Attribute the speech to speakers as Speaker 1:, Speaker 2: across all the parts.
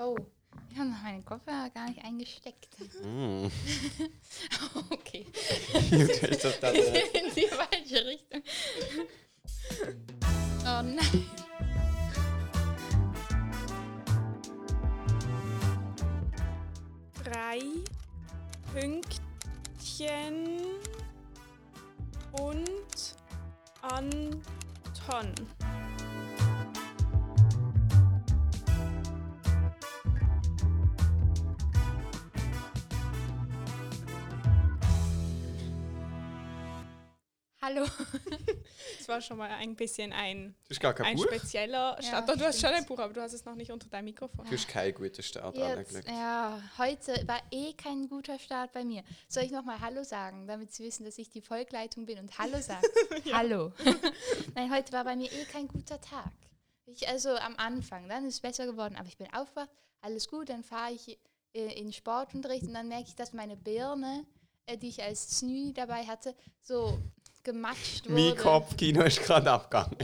Speaker 1: Oh, ich habe noch meinen Kopfhörer gar nicht eingesteckt.
Speaker 2: Mm.
Speaker 1: Okay.
Speaker 2: Ist das
Speaker 1: In die falsche Richtung. Oh nein.
Speaker 3: drei Pünktchen und Anton.
Speaker 1: Hallo.
Speaker 3: Das war schon mal ein bisschen ein,
Speaker 2: Du hast gar kein
Speaker 3: ein
Speaker 2: Buch?
Speaker 3: spezieller Start. Doch, du hast schon ein Buch, aber du hast es noch nicht unter deinem Mikrofon.
Speaker 2: Du hast keinen guten Start
Speaker 1: Jetzt, ja, heute war eh kein guter Start bei mir. Soll ich nochmal Hallo sagen, damit Sie wissen, dass ich die Volkleitung bin und Hallo sage? Hallo. Nein, heute war bei mir eh kein guter Tag. Ich, also am Anfang, dann ist es besser geworden, aber ich bin aufgewacht, alles gut, dann fahre ich äh, in Sportunterricht und dann merke ich, dass meine Birne, äh, die ich als Znü dabei hatte, so gematscht wurde.
Speaker 2: Mein Kopfkino ist gerade abgegangen.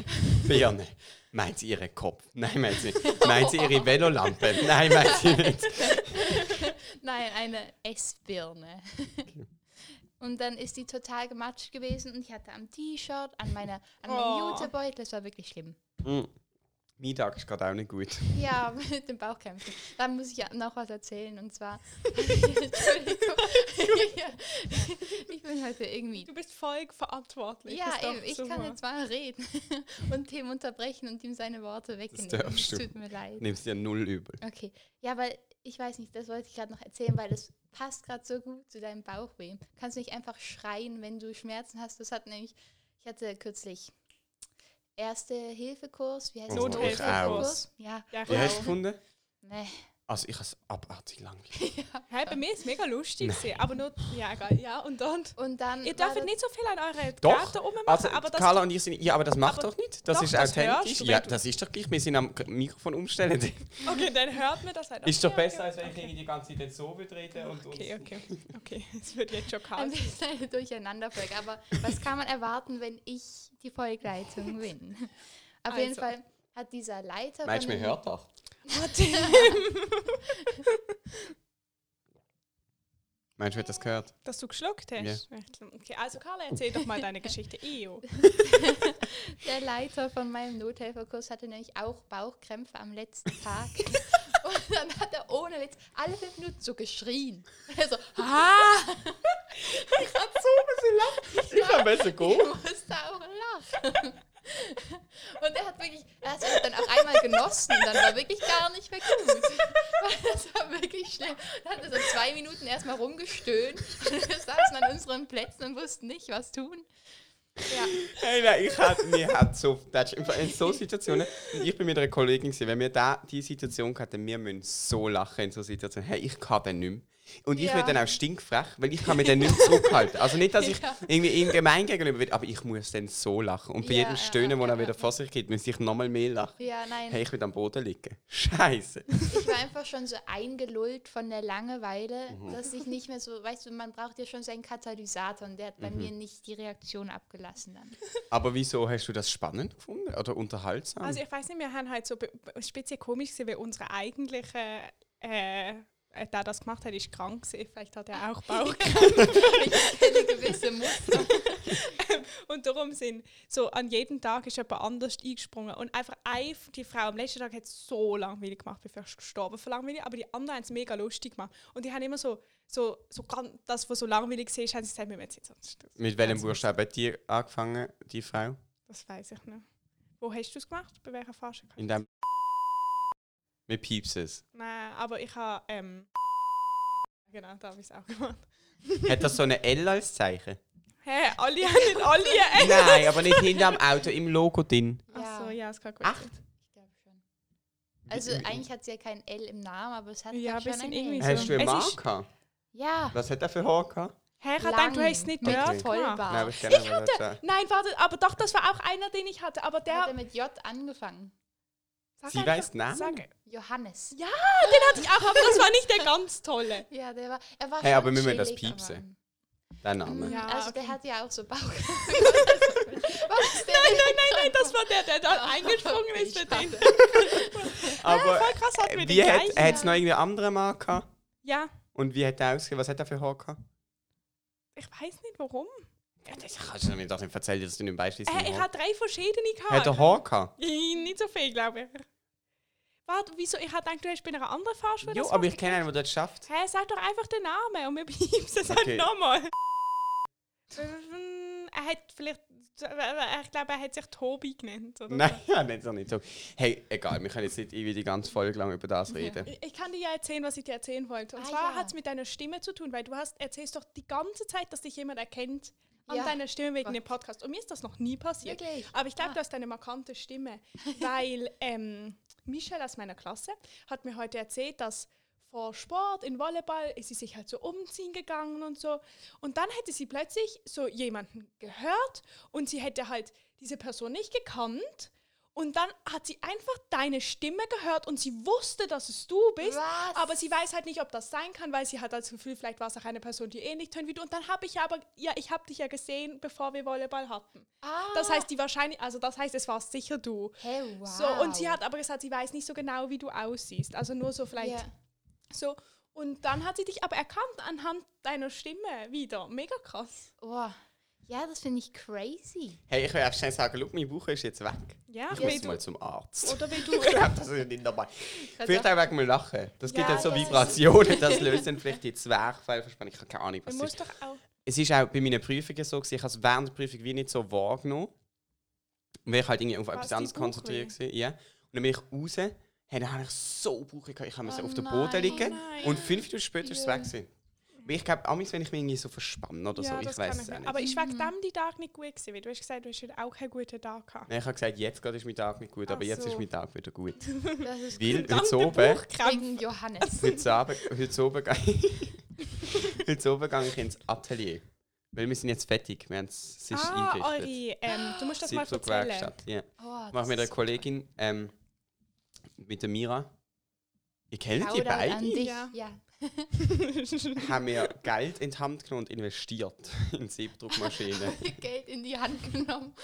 Speaker 2: Birne. Meint sie ihren Kopf? Nein, meint sie nicht. Meint sie ihre Velolampe? Nein, meint sie nicht.
Speaker 1: Nein, eine Essbirne. Und dann ist die total gematscht gewesen und ich hatte am T-Shirt, an meiner an meinem
Speaker 3: Oh.
Speaker 1: Jutebeutel, das war wirklich schlimm.
Speaker 2: Mm. Mein Tag ist gerade auch nicht gut.
Speaker 1: Ja, mit dem Bauchkämpfen. Da muss ich ja noch was erzählen und zwar. Ich bin heute irgendwie.
Speaker 3: Du bist voll verantwortlich.
Speaker 1: Ja, ich
Speaker 3: super.
Speaker 1: kann jetzt mal reden und Tim unterbrechen und ihm seine Worte wegnehmen.
Speaker 2: darfst du.
Speaker 1: Tut mir leid.
Speaker 2: Nimmst dir null übel.
Speaker 1: Okay, ja, weil ich weiß nicht, das wollte ich gerade noch erzählen, weil das passt gerade so gut zu deinem Bauchweh. Kannst du nicht einfach schreien, wenn du Schmerzen hast? Das hat nämlich, ich hatte kürzlich Erste-Hilfe-Kurs, wie heißt
Speaker 3: Nothilfekurs.
Speaker 1: Ja,
Speaker 3: Ja,
Speaker 2: Wie hast du es
Speaker 3: genau.
Speaker 2: gefunden?
Speaker 1: nee.
Speaker 2: Also, ich habe es abartig langweilig.
Speaker 3: Hey, bei mir ist es mega lustig, gewesen, aber nur, ja, egal, ja, und dann.
Speaker 1: Und dann.
Speaker 3: Ihr dürft nicht so viel an eure
Speaker 2: Doch,
Speaker 3: Gärten rummachen,
Speaker 2: Also,
Speaker 3: aber das
Speaker 2: Carla und ich sind. Ja, aber das macht
Speaker 3: aber
Speaker 2: doch nicht. Das
Speaker 3: doch,
Speaker 2: ist
Speaker 3: das
Speaker 2: authentisch.
Speaker 3: du,
Speaker 2: Ja, das ist doch gleich. Wir sind am Mikrofon umstellen.
Speaker 3: Okay, dann hört mir das halt.
Speaker 2: ist doch besser,
Speaker 3: okay,
Speaker 2: als wenn ich
Speaker 3: okay.
Speaker 2: irgendwie die ganze Zeit so würde reden und
Speaker 3: Okay,
Speaker 2: uns-
Speaker 3: okay, okay. Es wird jetzt schon
Speaker 1: ein
Speaker 3: kalt.
Speaker 1: bisschen eine Durcheinanderfolge. Aber was kann man erwarten, wenn ich die Folgleitung bin? Auf jeden
Speaker 3: Also.
Speaker 1: Fall hat dieser Leiter.
Speaker 2: Meinst du,
Speaker 1: von
Speaker 2: man
Speaker 1: dem-
Speaker 2: hört doch? Meinst du, wird das gehört?
Speaker 3: Dass du geschluckt hast? Okay, also Carla, erzähl doch mal deine Geschichte. Eo.
Speaker 1: Der Leiter von meinem Nothelferkurs hatte nämlich auch Bauchkrämpfe am letzten Tag. Und dann hat er ohne Witz alle fünf Minuten so geschrien. Also, ah!
Speaker 2: Ich kann besser
Speaker 1: Ich
Speaker 2: gehen.
Speaker 1: musste auch lachen. Und er hat wirklich, er hat es dann auch einmal genossen, dann war wirklich gar nicht mehr gut. Das war wirklich schlimm. Dann hat er so zwei Minuten erstmal rumgestöhnt. Wir saßen an unseren Plätzen und wussten nicht, was tun. Ja,
Speaker 2: Hey, nein, ich hatte, mir hat so, das ist in so Situationen, und ich bin mit einer Kollegin gewesen, wenn wir da die Situation hatten, wir müssen so lachen in so Situationen. Hey, ich kann den nicht mehr. Und ich
Speaker 1: Ja.
Speaker 2: werde dann auch stinkfrech, weil ich kann mich dann nicht zurückhalten. Also nicht, dass ich
Speaker 1: Ja.
Speaker 2: irgendwie ihm gemein gegenüber bin, aber ich muss dann so lachen. Und bei
Speaker 1: Ja,
Speaker 2: jedem
Speaker 1: ja,
Speaker 2: Stöhnen, wo
Speaker 1: ja,
Speaker 2: er wieder
Speaker 1: ja.
Speaker 2: vor sich geht, muss ich nochmal mehr lachen.
Speaker 1: ja, nein.
Speaker 2: Hey, ich will am Boden liegen. Scheiße.
Speaker 1: Ich war einfach schon so eingelullt von der Langeweile,
Speaker 2: Mhm.
Speaker 1: dass ich nicht mehr so, weißt du, man braucht ja schon seinen Katalysator und der hat bei
Speaker 2: Mhm.
Speaker 1: mir nicht die Reaktion abgelassen dann.
Speaker 2: Aber wieso hast du das spannend gefunden oder unterhaltsam?
Speaker 3: Also ich weiß nicht, wir haben halt so speziell komisch gesehen, weil unsere eigentliche, äh, der das gemacht hat, ist krank gewesen. Vielleicht hat er auch Bauchkrämpfe.
Speaker 1: Ich kenne gewisse Muster.
Speaker 3: und darum sind so an jedem Tag ist jemand anders eingesprungen. Und einfach eine, die Frau am letzten Tag hat es so langweilig gemacht, bevor sie gestorben vor langweilig. Aber die anderen haben es mega lustig gemacht. Und die haben immer so, so, so ganz, das, was so langweilig war, haben sie gesagt, wir müssen jetzt sonst.
Speaker 2: Mit welchem Buchstaben hat die angefangen, die Frau?
Speaker 3: Das weiß ich nicht. Wo hast du es gemacht? Bei welcher Phase?
Speaker 2: In dem. Mit Piepses.
Speaker 3: Nein, aber ich habe. Ähm, genau, da habe ich es auch gemacht.
Speaker 2: Hat das so eine L als Zeichen?
Speaker 3: Hä, alle haben nicht alle ein
Speaker 2: Nein, aber nicht hinter dem Auto, im Logo drin.
Speaker 3: Achso, ja, es kann gut
Speaker 2: Ach.
Speaker 3: sein.
Speaker 1: Ich glaube schon. Also eigentlich hat sie ja kein L im Namen, aber es hat
Speaker 3: Ja,
Speaker 1: schon
Speaker 3: bisschen
Speaker 1: ein
Speaker 3: irgendwie
Speaker 1: L.
Speaker 3: so.
Speaker 2: Hast du einen
Speaker 3: Es
Speaker 2: Mann
Speaker 3: ist-
Speaker 2: gehabt?
Speaker 1: Ja,
Speaker 2: Was hat er für Haar gehabt?
Speaker 3: Hä, ich gedacht, du hast es nicht
Speaker 1: mit
Speaker 3: dort.
Speaker 1: Vollbart.
Speaker 2: Nein, aber ich
Speaker 3: Ich
Speaker 2: sagen.
Speaker 3: Nein, warte, aber doch, das war auch einer, den ich hatte. Aber
Speaker 1: der hat er mit J angefangen.
Speaker 3: Sag
Speaker 2: Sie
Speaker 3: einfach-
Speaker 2: weiss den Namen?
Speaker 3: Sag,
Speaker 1: Johannes.
Speaker 3: Ja, den hatte ich auch, aber das war nicht der ganz tolle.
Speaker 1: Ja, der war, er war
Speaker 2: Hey,
Speaker 1: schon
Speaker 2: aber wir müssen das
Speaker 1: chillig,
Speaker 2: piepsen. Der Name.
Speaker 3: Ja,
Speaker 1: also der
Speaker 3: okay.
Speaker 1: hat ja auch so Bauch. Was ist denn
Speaker 3: Nein, nein, nein, nein, das war der, der dann eingesprungen ist für den.
Speaker 2: Aber
Speaker 3: Voll krass, wir
Speaker 2: äh,
Speaker 3: den
Speaker 2: wie hat
Speaker 3: gleichen.
Speaker 2: es noch irgendwie andere gehabt?
Speaker 3: Ja,
Speaker 2: Und wie hat er ausgesehen? Was hat er für Haar gehabt?
Speaker 3: ich weiß nicht warum.
Speaker 2: Ja, das kannst du mir doch nicht erzählen, dass du nicht weißt, wie es
Speaker 3: Äh, er hat drei verschiedene gehabt.
Speaker 2: Hat er Haar gehabt?
Speaker 3: Nicht so viel, glaube ich. Warte, wieso? Ich hatte gedacht, du hast bei einer anderen Fahrschule.
Speaker 2: Jo,
Speaker 3: das
Speaker 2: aber ich kenne einen, der das schafft.
Speaker 3: Hä, sag doch einfach den Namen und wir piepsen es
Speaker 2: Okay.
Speaker 3: halt nochmal. er hat vielleicht. Ich glaube, er hat sich Tobi genannt. Oder
Speaker 2: Nein, ja, nicht so nicht so. Hey, egal, wir können jetzt nicht irgendwie die ganze Folge lang über das reden.
Speaker 3: Ich- Ich kann dir ja erzählen, was ich dir erzählen wollte. Und
Speaker 1: Ah,
Speaker 3: zwar
Speaker 1: ja.
Speaker 3: hat es mit deiner Stimme zu tun, weil du hast, erzählst doch die ganze Zeit, dass dich jemand erkennt an
Speaker 1: Ja.
Speaker 3: deiner Stimme wegen
Speaker 1: Gott.
Speaker 3: dem Podcast. Und mir ist das noch nie passiert.
Speaker 1: Wirklich?
Speaker 3: Aber ich glaube,
Speaker 1: Ah.
Speaker 3: du hast eine markante Stimme, weil ähm, Michelle aus meiner Klasse hat mir heute erzählt, dass vor Sport in Volleyball ist sie sich halt so umziehen gegangen und so. Und dann hätte sie plötzlich so jemanden gehört und sie hätte halt diese Person nicht gekannt. Und dann hat sie einfach deine Stimme gehört und sie wusste, dass es du bist.
Speaker 1: Was?
Speaker 3: Aber sie weiß halt nicht, ob das sein kann, weil sie hat das Gefühl, vielleicht war es auch eine Person, die ähnlich tönt wie du. Und dann habe ich aber, ja, ich habe dich ja gesehen, bevor wir Volleyball hatten.
Speaker 1: Ah.
Speaker 3: Das heißt, die wahrscheinlich, also das heißt, es war sicher du.
Speaker 1: Hey, wow.
Speaker 3: So, und sie hat aber gesagt, sie weiß nicht so genau, wie du aussiehst. Also nur so vielleicht
Speaker 1: Ja.
Speaker 3: so. Und dann hat sie dich aber erkannt anhand deiner Stimme wieder. Mega krass.
Speaker 1: Oh. Ja, das finde ich crazy.
Speaker 2: Hey, ich will erst schnell sagen, schau, meine Woche ist jetzt weg.
Speaker 3: Ja,
Speaker 2: Ich muss mal zum Arzt.
Speaker 3: oder wie du.
Speaker 2: Ich glaube, das ist nicht dabei. Vielleicht auch wegen dem Lachen. Das gibt
Speaker 3: Ja,
Speaker 2: dann so
Speaker 3: ja,
Speaker 2: Vibrationen, das löst dann vielleicht die Zwerchfellverspannung. Ich habe keine Ahnung, was es ist.
Speaker 3: musst doch auch.
Speaker 2: Es ist auch bei meinen Prüfungen so, gewesen, ich habe es während der Prüfung wie nicht so wahrgenommen. Weil ich halt irgendwie auf
Speaker 3: Was,
Speaker 2: etwas anderes konzentriert war. Ja. Und dann bin ich raus, hey, dann habe ich so Bauch gehabt, ich habe
Speaker 1: Oh
Speaker 2: auf dem. Boden liegen.
Speaker 3: Nein.
Speaker 2: Und fünf Minuten später ist es
Speaker 1: Ja.
Speaker 2: weg. Gewesen. Weil Ich glaube, amigs, wenn ich mich irgendwie so verspanne oder so, ich weiß es nicht.
Speaker 3: Aber ich war wegen dem die Tag nicht gut gewesen, weil du hast gesagt, du hast heute auch keinen guten Tag gehabt.
Speaker 2: Nein, ich habe gesagt, jetzt gerade ist mein Tag nicht gut, aber
Speaker 3: Ach
Speaker 2: jetzt ist
Speaker 3: so.
Speaker 2: mein Tag wieder gut.
Speaker 1: Das ist
Speaker 2: Weil
Speaker 3: Dann
Speaker 2: heute
Speaker 3: der
Speaker 2: oben,
Speaker 1: Johannes.
Speaker 2: heute Abend, heute oben, gehe- heute oben gehe ich ins Atelier. Weil wir sind jetzt fertig, wir haben es ist
Speaker 3: Ah,
Speaker 2: eingerichtet.
Speaker 3: eure, ähm, du musst das mal erzählen.
Speaker 2: Werkstatt, ja.
Speaker 1: Oh,
Speaker 2: Ich mache mit einer Kollegin, ähm, mit der Mira. Ihr kennt die beide?
Speaker 1: An dich.
Speaker 3: Ja.
Speaker 1: Ja.
Speaker 2: Haben wir Geld in die Hand genommen und investiert in Siebdruckmaschinen.
Speaker 1: Geld in die Hand genommen.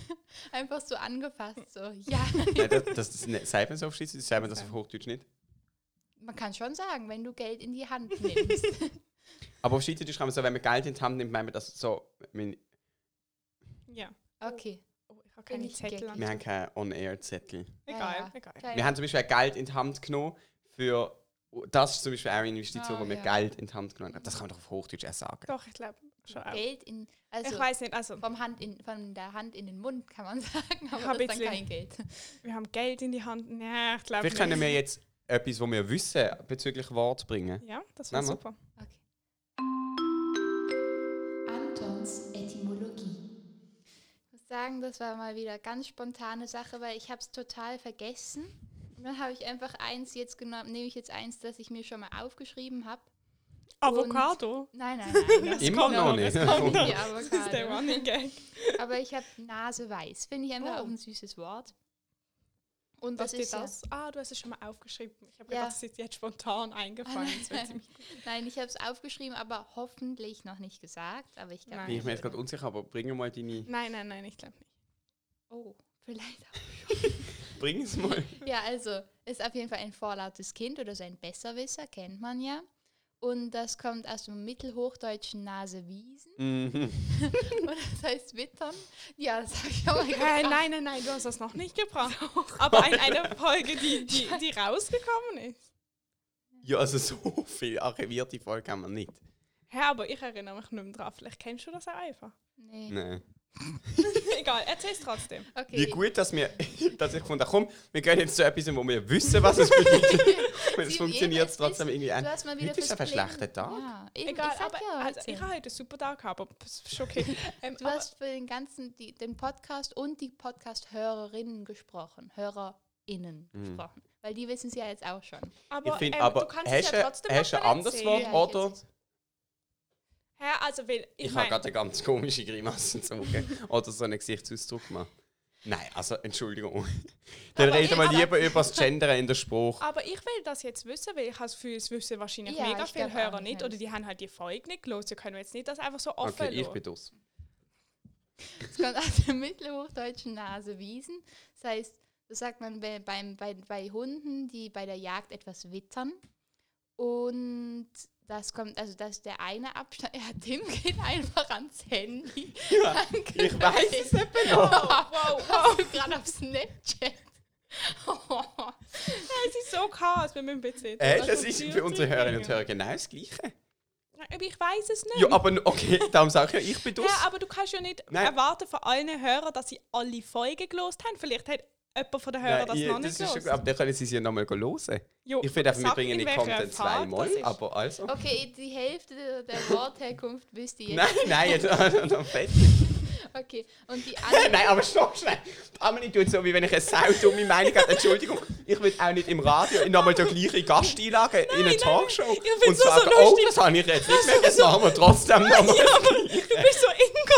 Speaker 1: Einfach so angefasst. So, ja.
Speaker 2: Nein, das, das, das ne- sagt man so auf Schweizerdeutsch, sagt man das auf Hochdeutsch nicht.
Speaker 1: Man kann schon sagen, wenn du Geld in die Hand nimmst.
Speaker 2: Aber auf Schweizerdeutsch kann man so, wenn man Geld in die Hand nimmt, meint man das so. Wir,
Speaker 3: ja.
Speaker 1: Okay.
Speaker 3: Oh, ich habe keine
Speaker 1: ich
Speaker 3: Zettel.
Speaker 2: wir haben keinen On-Air-Zettel.
Speaker 3: Egal,
Speaker 1: Ja, ja.
Speaker 3: egal.
Speaker 2: Wir haben zum Beispiel Geld in die Hand genommen für. Das ist zum Beispiel auch eine Investition,
Speaker 1: Ah,
Speaker 2: wo wir
Speaker 1: ja.
Speaker 2: Geld in die Hand genommen haben. Das kann man doch auf Hochdeutsch auch sagen.
Speaker 3: Doch, ich glaube schon auch.
Speaker 1: Geld in. Also
Speaker 3: ich weiß nicht, also
Speaker 1: vom Hand in, von der Hand in den Mund kann man sagen, aber das ist dann kein Geld.
Speaker 3: wir haben Geld in die Hand. Ja, ich glaube
Speaker 2: Vielleicht können wir jetzt etwas, was wir wissen, bezüglich Wort bringen.
Speaker 3: Ja, das wäre super.
Speaker 1: Antons Etymologie. Ich muss sagen, das war mal wieder ganz spontane Sache, weil ich habe es total vergessen. Und dann habe ich einfach eins jetzt genommen, nehme ich jetzt eins, das ich mir schon mal aufgeschrieben habe.
Speaker 3: Avocado.
Speaker 1: Nein, nein, nein. Das
Speaker 2: Immer noch
Speaker 3: noch,
Speaker 2: nicht.
Speaker 3: es
Speaker 1: kommt nicht,
Speaker 3: Das ist der. Running Gag.
Speaker 1: Aber ich habe Nase weiß. Finde ich einfach
Speaker 3: Oh.
Speaker 1: auch ein süßes Wort. Und
Speaker 3: Was
Speaker 1: das ist ja-
Speaker 3: das? Ah, du hast es schon mal aufgeschrieben. Ich habe
Speaker 1: Ja.
Speaker 3: gedacht, das ist jetzt spontan eingefallen.
Speaker 1: Nein, ich habe es aufgeschrieben, aber hoffentlich noch nicht gesagt. Aber ich glaube.
Speaker 3: Nein.
Speaker 2: Bin ich mir jetzt gerade unsicher, aber bring mal deine.
Speaker 3: Nein, nein, nein, ich glaube nicht.
Speaker 1: Oh, vielleicht auch.
Speaker 2: Bring es mal.
Speaker 1: Ja, also ist auf jeden Fall ein vorlautes Kind oder so ein Besserwisser, kennt man ja. Und das kommt aus dem mittelhochdeutschen Nasewiesen.
Speaker 2: Mhm.
Speaker 1: Und das heißt Wittern. Ja, das habe ich auch mal gebracht.
Speaker 3: nein, nein, nein, du hast das noch nicht gebracht. Aber ein, eine Folge, die, die, die rausgekommen ist.
Speaker 2: Ja, also so viel archivierte Folge haben wir nicht.
Speaker 3: Hä, aber ich erinnere mich nicht mehr dran. Vielleicht kennst du das auch einfach.
Speaker 1: Nee.
Speaker 2: Nein.
Speaker 3: Egal, erzähl es trotzdem.
Speaker 1: Okay.
Speaker 2: Wie gut, dass, wir, dass ich gefunden habe, komm, wir gehen jetzt zu etwas, wo wir wissen, was es bedeutet. Und es funktioniert
Speaker 1: es
Speaker 2: trotzdem irgendwie ein.
Speaker 1: Du hast mal wieder
Speaker 2: Heute ist
Speaker 1: fürs
Speaker 2: einfach ein
Speaker 1: Bling-
Speaker 2: schlechter Tag.
Speaker 1: Ja, eben,
Speaker 3: Egal,
Speaker 1: ich
Speaker 3: aber
Speaker 1: ja
Speaker 3: also, ich habe heute einen super Tag gehabt, aber das ist okay. Ähm,
Speaker 1: Du hast für den ganzen, die, den Podcast und die Podcast-Hörerinnen gesprochen. HörerInnen
Speaker 2: Mhm.
Speaker 1: gesprochen. Weil die wissen es ja jetzt auch schon.
Speaker 3: aber,
Speaker 2: Ich finde
Speaker 3: ähm,
Speaker 2: aber,
Speaker 3: du kannst
Speaker 2: hast
Speaker 3: es
Speaker 2: du
Speaker 3: ja trotzdem
Speaker 2: hast du
Speaker 3: noch
Speaker 2: ein anderes. Wort?
Speaker 1: Ja,
Speaker 2: oder?
Speaker 3: Hä, also, weil,
Speaker 2: Ich,
Speaker 3: ich,
Speaker 2: habe
Speaker 3: mein,
Speaker 2: gerade eine ganz komische Grimasse gezogen. oder so einen Gesichtsausdruck gemacht. Nein, also Entschuldigung. Dann
Speaker 3: Aber
Speaker 2: reden wir
Speaker 3: ich-
Speaker 2: lieber über das Gendern in der Sprache.
Speaker 3: aber ich will das jetzt wissen, weil ich habe das Gefühl, es wissen wahrscheinlich
Speaker 1: Ja,
Speaker 3: mega
Speaker 1: ich
Speaker 3: viele
Speaker 1: glaub auch
Speaker 3: Hörer
Speaker 1: nicht,
Speaker 3: nicht. Oder die haben halt die Folge nicht gelesen. Sie können jetzt nicht das einfach so offen
Speaker 2: Okay, ich
Speaker 3: lassen.
Speaker 2: bin das.
Speaker 1: Es kommt aus dem mittelhochdeutschen Nasewiesen. Das heißt, das sagt man bei, beim, bei, bei Hunden, die bei der Jagd etwas wittern. Und das kommt, also das ist der eine Abstand. Ja, Tim geht einfach ans Handy.
Speaker 2: Ja,
Speaker 1: Danke.
Speaker 2: ich weiß es eben noch.
Speaker 1: Wow, wow. Hast du gerade auf Snapchat?
Speaker 3: Es ist so Chaos bei meinem PC.
Speaker 2: Äh, das ist für unsere Hörerinnen und. Hörer genau das Gleiche.
Speaker 3: Aber ich weiß es nicht.
Speaker 2: Ja, aber okay, darum sage ich ja, ich bin
Speaker 3: Ja,
Speaker 2: das.
Speaker 3: aber du kannst ja nicht
Speaker 2: Nein.
Speaker 3: erwarten von allen Hörern, dass sie alle Folgen gelost haben. Vielleicht hat jemand von den Hörern das noch nicht
Speaker 2: das ist schon,
Speaker 3: gelost.
Speaker 2: aber dann können sie es ja nochmal hören.
Speaker 3: Jo,
Speaker 2: Ich finde einfach, wir bringen
Speaker 3: in
Speaker 2: den
Speaker 3: welcher
Speaker 2: Content zweimal,
Speaker 3: das ist.
Speaker 2: aber also.
Speaker 1: Okay, die Hälfte der- Wortherkunft wisst ihr jetzt.
Speaker 2: Nein, nein, jetzt noch fett.
Speaker 1: Okay, und die andere.
Speaker 2: Nein, aber stopp schnell. Die Amelie tut so, wie wenn ich eine sau dumme Meinung habe. Entschuldigung, ich will auch nicht im Radio nochmal den gleichen Gast einladen in eine Talkshow.
Speaker 3: Find's
Speaker 2: und
Speaker 3: nur so
Speaker 2: sagen, oh, das habe ich jetzt nicht mehr, jetzt machen wir trotzdem nochmal.
Speaker 3: Ja, aber du bist so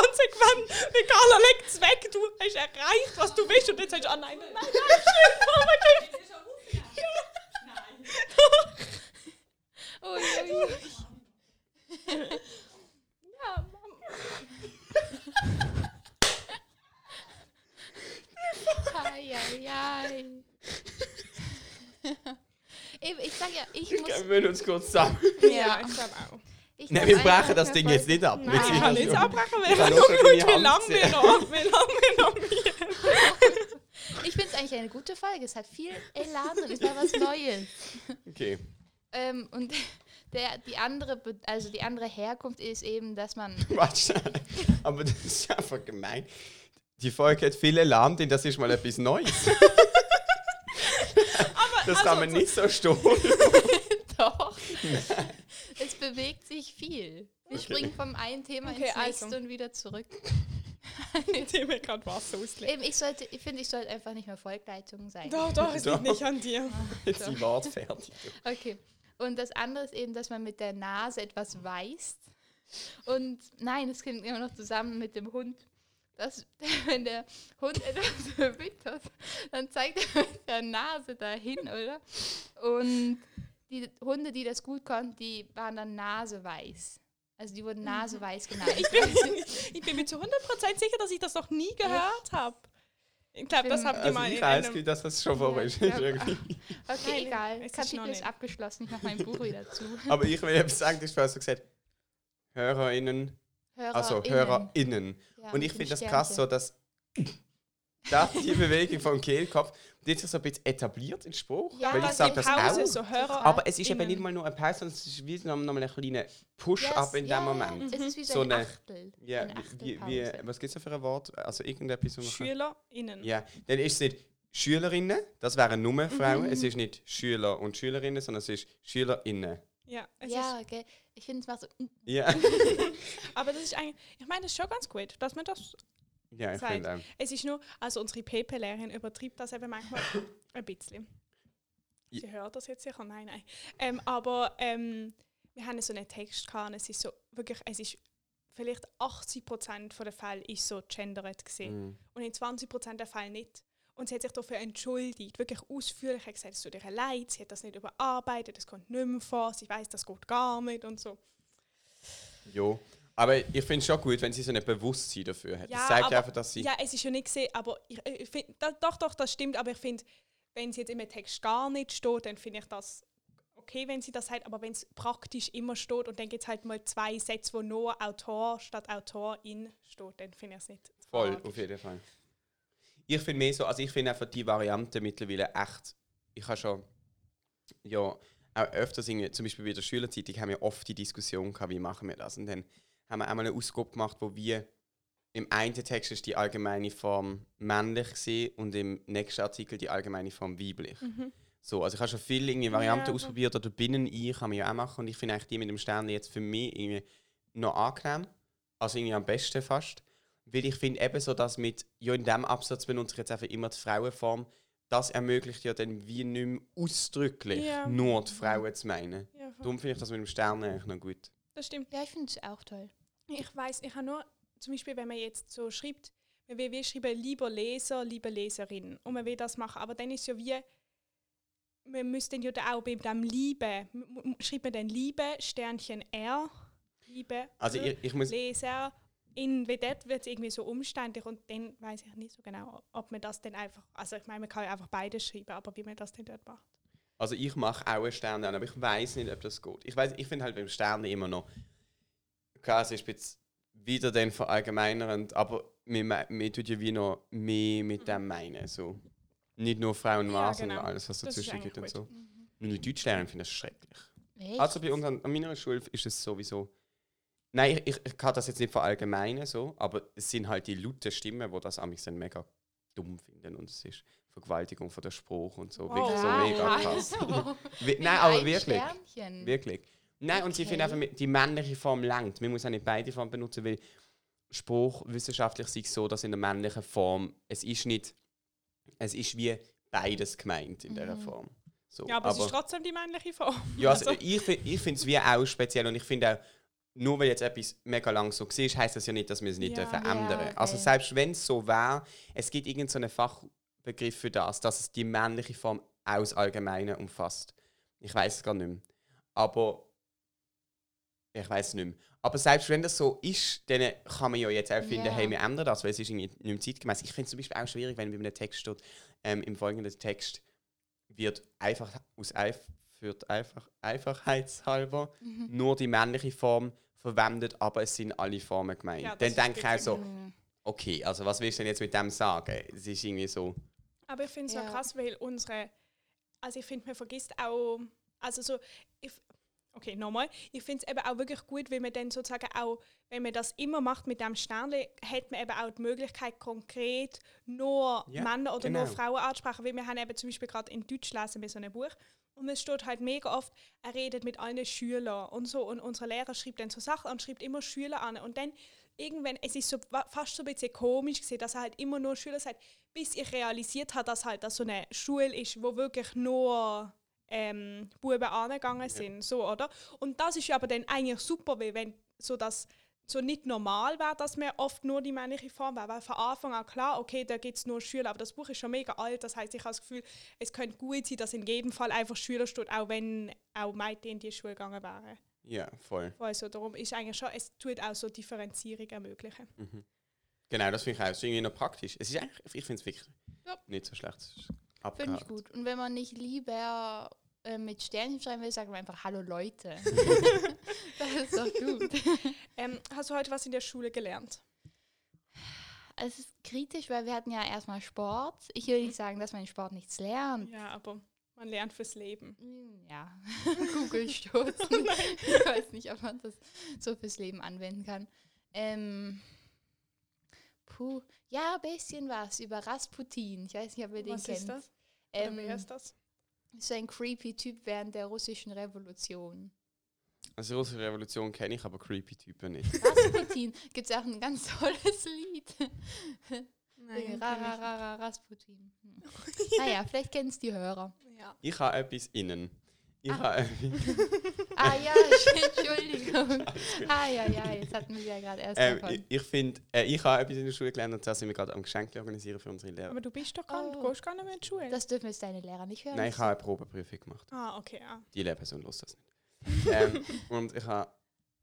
Speaker 3: inkonsequent. Der Carla legt es weg. Du hast erreicht, was du willst. Und jetzt sagst du, ah nein, nein, nein, nein, stimmt. Oh mein Gott.
Speaker 1: Ui, ui, ui.
Speaker 3: Ja.
Speaker 1: Eben, ich sag ja, ich muss.
Speaker 2: Wir uns kurz zusammen.
Speaker 3: ja, ich glaube auch.
Speaker 2: Nein, wir brechen das Ding jetzt nicht ab.
Speaker 3: Nein,
Speaker 2: Wir
Speaker 3: kann
Speaker 2: ja
Speaker 3: nicht abbrechen. Wir haben
Speaker 2: nur deine
Speaker 3: wie lange wir noch, wie lange wir noch.
Speaker 1: Ich finde es eigentlich eine gute Folge. Es hat viel Elan drin. Es war was Neues.
Speaker 2: Okay.
Speaker 1: Ähm, und der, die, andere, Be- also die andere Herkunft ist eben, dass man.
Speaker 2: Warte, aber das ist einfach gemein. Die Folge hat viele Elan, denn das ist mal etwas Neues. das kann man nicht so stoßen.
Speaker 1: Doch. Es bewegt sich viel. Wir
Speaker 2: Okay.
Speaker 1: springen vom einen Thema
Speaker 3: Okay,
Speaker 1: ins nächste
Speaker 3: also.
Speaker 1: und wieder zurück.
Speaker 3: Mir gerade Wasser ausgelegt.
Speaker 1: Eben, ich sollte, ich finde, ich sollte einfach nicht mehr Volkleitung sein.
Speaker 3: Doch, doch, es
Speaker 2: Doch.
Speaker 3: liegt nicht an dir.
Speaker 2: Jetzt die Wort fertig.
Speaker 1: Okay. Und das andere ist eben, dass man mit der Nase etwas weist. Und nein, es kommt immer noch zusammen mit dem Hund. Dass, wenn der Hund etwas wittert, dann zeigt er mit der Nase dahin, oder? Und die Hunde, die das gut konnten, die waren dann naseweiß. Also die wurden naseweiß genannt.
Speaker 3: Ich bin, ich bin mir zu 100% sicher, dass ich das noch nie gehört habe. Ich glaube, das habt ihr
Speaker 2: Also
Speaker 3: mal
Speaker 2: ich
Speaker 3: in
Speaker 2: weiß,
Speaker 3: einem...
Speaker 2: dass das schon vorbei ist.
Speaker 1: Ja. Okay,
Speaker 3: Nein,
Speaker 1: egal.
Speaker 3: es ist
Speaker 1: Kapitel
Speaker 3: noch
Speaker 1: ist
Speaker 3: nicht.
Speaker 1: abgeschlossen. Ich mache mein Buch wieder zu.
Speaker 2: Aber ich will etwas sagen, das hast du gesagt. HörerInnen, also HörerInnen.
Speaker 1: Ja,
Speaker 2: Und ich finde das krass so, dass das, die Bewegung vom Kehlkopf, die ist ja so ein bisschen etabliert in Spruch.
Speaker 1: Ja,
Speaker 2: weil ich
Speaker 1: aber
Speaker 2: sage das
Speaker 3: Pause,
Speaker 2: auch.
Speaker 3: so.
Speaker 2: Aber es ist eben nicht mal nur eine Pause, sondern es ist wie noch noch mal ein kleiner
Speaker 1: Yes,
Speaker 2: Push-up in
Speaker 1: ja,
Speaker 2: dem Moment.
Speaker 1: Es ist wie so,
Speaker 2: So
Speaker 1: ein Achtel.
Speaker 2: Ja,
Speaker 1: eine
Speaker 2: wie, wie, was gibt es für ein Wort? Also irgendetwas, wo man kann-
Speaker 3: SchülerInnen.
Speaker 2: Ja, dann ist es nicht Schülerinnen, das wären nur Frauen.
Speaker 1: Mhm.
Speaker 2: Es ist nicht Schüler und Schülerinnen, sondern es ist SchülerInnen.
Speaker 3: Ja, es
Speaker 1: Ja, okay. Ich finde es macht so.
Speaker 2: Ja,
Speaker 3: aber das ist eigentlich, ich meine, das ist schon ganz gut, dass man das,
Speaker 2: ja ich finde auch.
Speaker 3: es ist nur, also unsere PP-Lehrerin übertreibt das eben manchmal ein bisschen.
Speaker 2: Ja.
Speaker 3: Sie hört das jetzt sicher, nein, nein. Ähm, aber ähm, wir haben so einen Text gehabt und es ist so, wirklich, es ist vielleicht 80% der Fälle ist so gendert gesehen.
Speaker 2: Mhm.
Speaker 3: und in 20% der Fälle nicht. Und sie hat sich dafür entschuldigt, wirklich ausführlich. hat gesagt, es tut ihr leid, sie hat das nicht überarbeitet, es kommt nicht mehr vor, sie weiß, das geht gar nicht und so.
Speaker 2: Ja, aber ich finde es schon gut, wenn sie so ein Bewusstsein dafür hat.
Speaker 3: Ja,
Speaker 2: das zeigt
Speaker 3: aber-
Speaker 2: einfach, dass sie.
Speaker 3: Ja, es ist ja nicht gesehen, aber ich, ich find, da, doch, doch, das stimmt, aber ich finde, wenn sie jetzt im Text gar nicht steht, dann finde ich das okay, wenn sie das sagt, aber wenn es praktisch immer steht und dann gibt es halt mal zwei Sätze, wo nur Autor statt Autorin steht, dann finde ich es nicht.
Speaker 2: Voll,
Speaker 3: tragisch.
Speaker 2: auf jeden Fall. Ich finde mehr so, also ich finde einfach die Variante mittlerweile echt. Ich habe schon, ja, auch öfters, zum Beispiel bei der Schülerzeitung, haben wir oft die Diskussion gehabt, wie machen wir das. Und dann haben wir einmal eine Ausgabe gemacht, wo wir im einen Text ist die allgemeine Form männlich gesehen und im nächsten Artikel die allgemeine Form weiblich.
Speaker 3: Mhm.
Speaker 2: So, also ich habe schon viele irgendwie Varianten
Speaker 3: Ja,
Speaker 2: ausprobiert oder binnen ich kann man ja auch machen und ich finde eigentlich die mit dem Stern jetzt für mich irgendwie noch angenehm, also irgendwie am besten fast, weil ich finde eben so, dass mit, ja in diesem Absatz benutze ich jetzt einfach immer die Frauenform, das ermöglicht ja dann wie nicht mehr ausdrücklich
Speaker 3: Ja.
Speaker 2: nur die Frauen zu meinen.
Speaker 3: Ja.
Speaker 2: Darum finde ich das mit dem Stern eigentlich noch gut.
Speaker 3: das stimmt.
Speaker 1: Ja, ich finde es auch toll.
Speaker 3: Ich weiß, ich habe nur, zum Beispiel, wenn man jetzt so schreibt, man will wie schreiben, lieber Leser, liebe Leserin. Und man will das machen. Aber dann ist ja wie, man müsste dann ja auch bei dem Liebe, schreibt man dann Liebe, Sternchen R, Liebe,
Speaker 2: Also ich, ich muss,
Speaker 3: Leser in, dort wird es irgendwie so umständlich und dann weiß ich nicht so genau, ob man das dann einfach, also ich meine, man kann ja einfach beides schreiben, aber wie man das dann dort macht.
Speaker 2: Also ich mache auch Sterne an, aber ich weiß nicht, ob das geht. Ich weiß, ich finde halt beim Sterne immer noch, klar, es ist jetzt wieder dann verallgemeinernd, aber wir, wir tun ja wie noch mehr mit dem meinen. So. Nicht nur Frau und
Speaker 3: Ja,
Speaker 2: Mann, sondern
Speaker 3: genau.
Speaker 2: alles, was
Speaker 3: Das
Speaker 2: dazwischen gibt und
Speaker 3: eigentlich
Speaker 2: so.
Speaker 3: gut.
Speaker 2: Und die Deutschlehrerin finde das schrecklich.
Speaker 1: Echt?
Speaker 2: Also bei uns an, an meiner Schule ist es sowieso. Nein, ich, ich, kann das jetzt nicht verallgemeinern, so, aber es sind halt die lauten Stimmen, die das amigs dann mega dumm finden. Und es ist Vergewaltigung von der Spruch und so.
Speaker 3: Wow.
Speaker 2: Wirklich so mega krass. Nein, aber wirklich.
Speaker 1: Sternchen.
Speaker 2: Wirklich. Nein, und sie
Speaker 1: Okay.
Speaker 2: finden einfach, mit- die männliche Form langt. Man muss auch nicht beide Formen benutzen, weil Spruch wissenschaftlich sei es so, dass in der männlichen Form, es ist nicht, es ist wie beides gemeint in dieser
Speaker 1: Mhm.
Speaker 2: Form. So,
Speaker 3: Ja, aber, es ist trotzdem die männliche Form.
Speaker 2: ja, also,
Speaker 3: Also-
Speaker 2: ich, ich finde es wie auch speziell und ich finde auch, nur weil jetzt etwas mega lang so war, heisst das ja nicht, dass wir es nicht
Speaker 3: Ja.
Speaker 2: dürfen
Speaker 1: Ja,
Speaker 2: ändern
Speaker 1: okay.
Speaker 2: Also selbst wenn es so wäre, es gibt irgendeinen so einen Fachbegriff für das, dass es die männliche Form aus Allgemeinen umfasst. Ich weiß es gar nicht mehr. Aber ich weiß es nicht mehr. Aber selbst wenn das so ist, dann kann man ja jetzt auch finden,
Speaker 1: Ja.
Speaker 2: hey, wir ändern das, weil es ist irgendwie nicht mehr zeitgemäß. Ich finde es zum Beispiel auch schwierig, wenn bei einem Text steht, ähm, im folgenden Text wird einfach aus Eif führt einfach einfachheitshalber
Speaker 1: Mhm.
Speaker 2: nur die männliche Form verwendet, aber es sind alle Formen gemeint.
Speaker 3: Ja,
Speaker 2: Dann denke ich auch so, okay, also was willst du denn jetzt mit dem sagen? Es ist irgendwie so,
Speaker 3: Aber ich finde es
Speaker 1: Ja.
Speaker 3: so krass, weil unsere, also ich finde, man vergisst auch, also so, ich, okay, nochmal, ich finde es eben auch wirklich gut, wenn man dann sozusagen auch, wenn man das immer macht mit dem Sternli, hat man eben auch die Möglichkeit, konkret nur
Speaker 2: Ja,
Speaker 3: Männer oder
Speaker 2: genau.
Speaker 3: nur Frauen anzusprechen, weil wir haben eben zum Beispiel gerade in Deutsch lesen wir so ein Buch und es steht halt mega oft, er redet mit allen Schülern und so. Und unser Lehrer schreibt dann so Sachen und schreibt immer Schüler an. Und dann irgendwann, es ist so fast so ein bisschen komisch gesehen, dass er halt immer nur Schüler sagt, bis ich realisiert habe, dass halt das so eine Schule ist, wo wirklich nur ähm, Buben angegangen sind, so, oder? Und das ist ja aber dann eigentlich super, weil wenn so das so nicht normal wäre, dass man oft nur die männliche Form wäre, weil von Anfang an klar, okay, da gibt es nur Schüler, aber das Buch ist schon mega alt, das heißt, ich habe das Gefühl, es könnte gut sein, dass in jedem Fall einfach Schüler steht, auch wenn auch Mädchen in die Schule gegangen wären.
Speaker 2: ja, voll.
Speaker 3: Also darum ist eigentlich schon, es tut auch so Differenzierung ermöglichen.
Speaker 2: Mhm. Genau, das finde ich auch. Ist irgendwie noch praktisch. Es ist eigentlich, ich finde es wirklich
Speaker 1: Ja.
Speaker 2: nicht so schlecht.
Speaker 1: Finde ich gut. Und wenn man nicht lieber äh, mit Sternchen schreiben will, sagen wir einfach Hallo Leute. das ist doch gut.
Speaker 3: Ähm, hast du heute was in der Schule gelernt?
Speaker 1: Es ist kritisch, weil wir hatten ja erstmal Sport. Ich will nicht sagen, dass man in Sport nichts lernt.
Speaker 3: Ja, aber man lernt fürs Leben.
Speaker 1: Hm, Ja, Kugelstoßen. ich weiß nicht, ob man das so fürs Leben anwenden kann. Ähm, puh, ja, ein bisschen was über Rasputin. Ich weiß nicht, ob ihr den
Speaker 3: Was
Speaker 1: kennt.
Speaker 3: ist das? Oder
Speaker 1: Ähm,
Speaker 3: wer ist das?
Speaker 1: So ein creepy Typ während der russischen Revolution.
Speaker 2: Also die russische Revolution kenne ich, aber creepy Typen nicht.
Speaker 1: Rasputin gibt es auch ein ganz tolles Lied.
Speaker 3: Nein,
Speaker 1: ra, ra,
Speaker 3: ich
Speaker 1: ra, ra, Rasputin. Hm. naja, vielleicht kennen es die Hörer.
Speaker 3: Ja.
Speaker 2: Ich habe etwas innen. Ich
Speaker 1: Ah.
Speaker 2: habe etwas.
Speaker 1: Ah ja, Entschuldigung. ah ja, ja, jetzt hatten wir ja gerade erst
Speaker 2: Ähm, ich ich finde, äh, ich habe etwas in der Schule gelernt und zwar sind wir gerade am Geschenke organisieren für unsere Lehrer.
Speaker 3: Aber du bist doch gar,
Speaker 1: Oh.
Speaker 3: du gehst gar nicht mehr in die Schule.
Speaker 1: Das dürfen jetzt deine Lehrer nicht hören.
Speaker 2: Nein, ich habe eine Probeprüfung gemacht.
Speaker 3: ah, okay, ja.
Speaker 2: Die Lehrperson los das nicht. ähm, und ich habe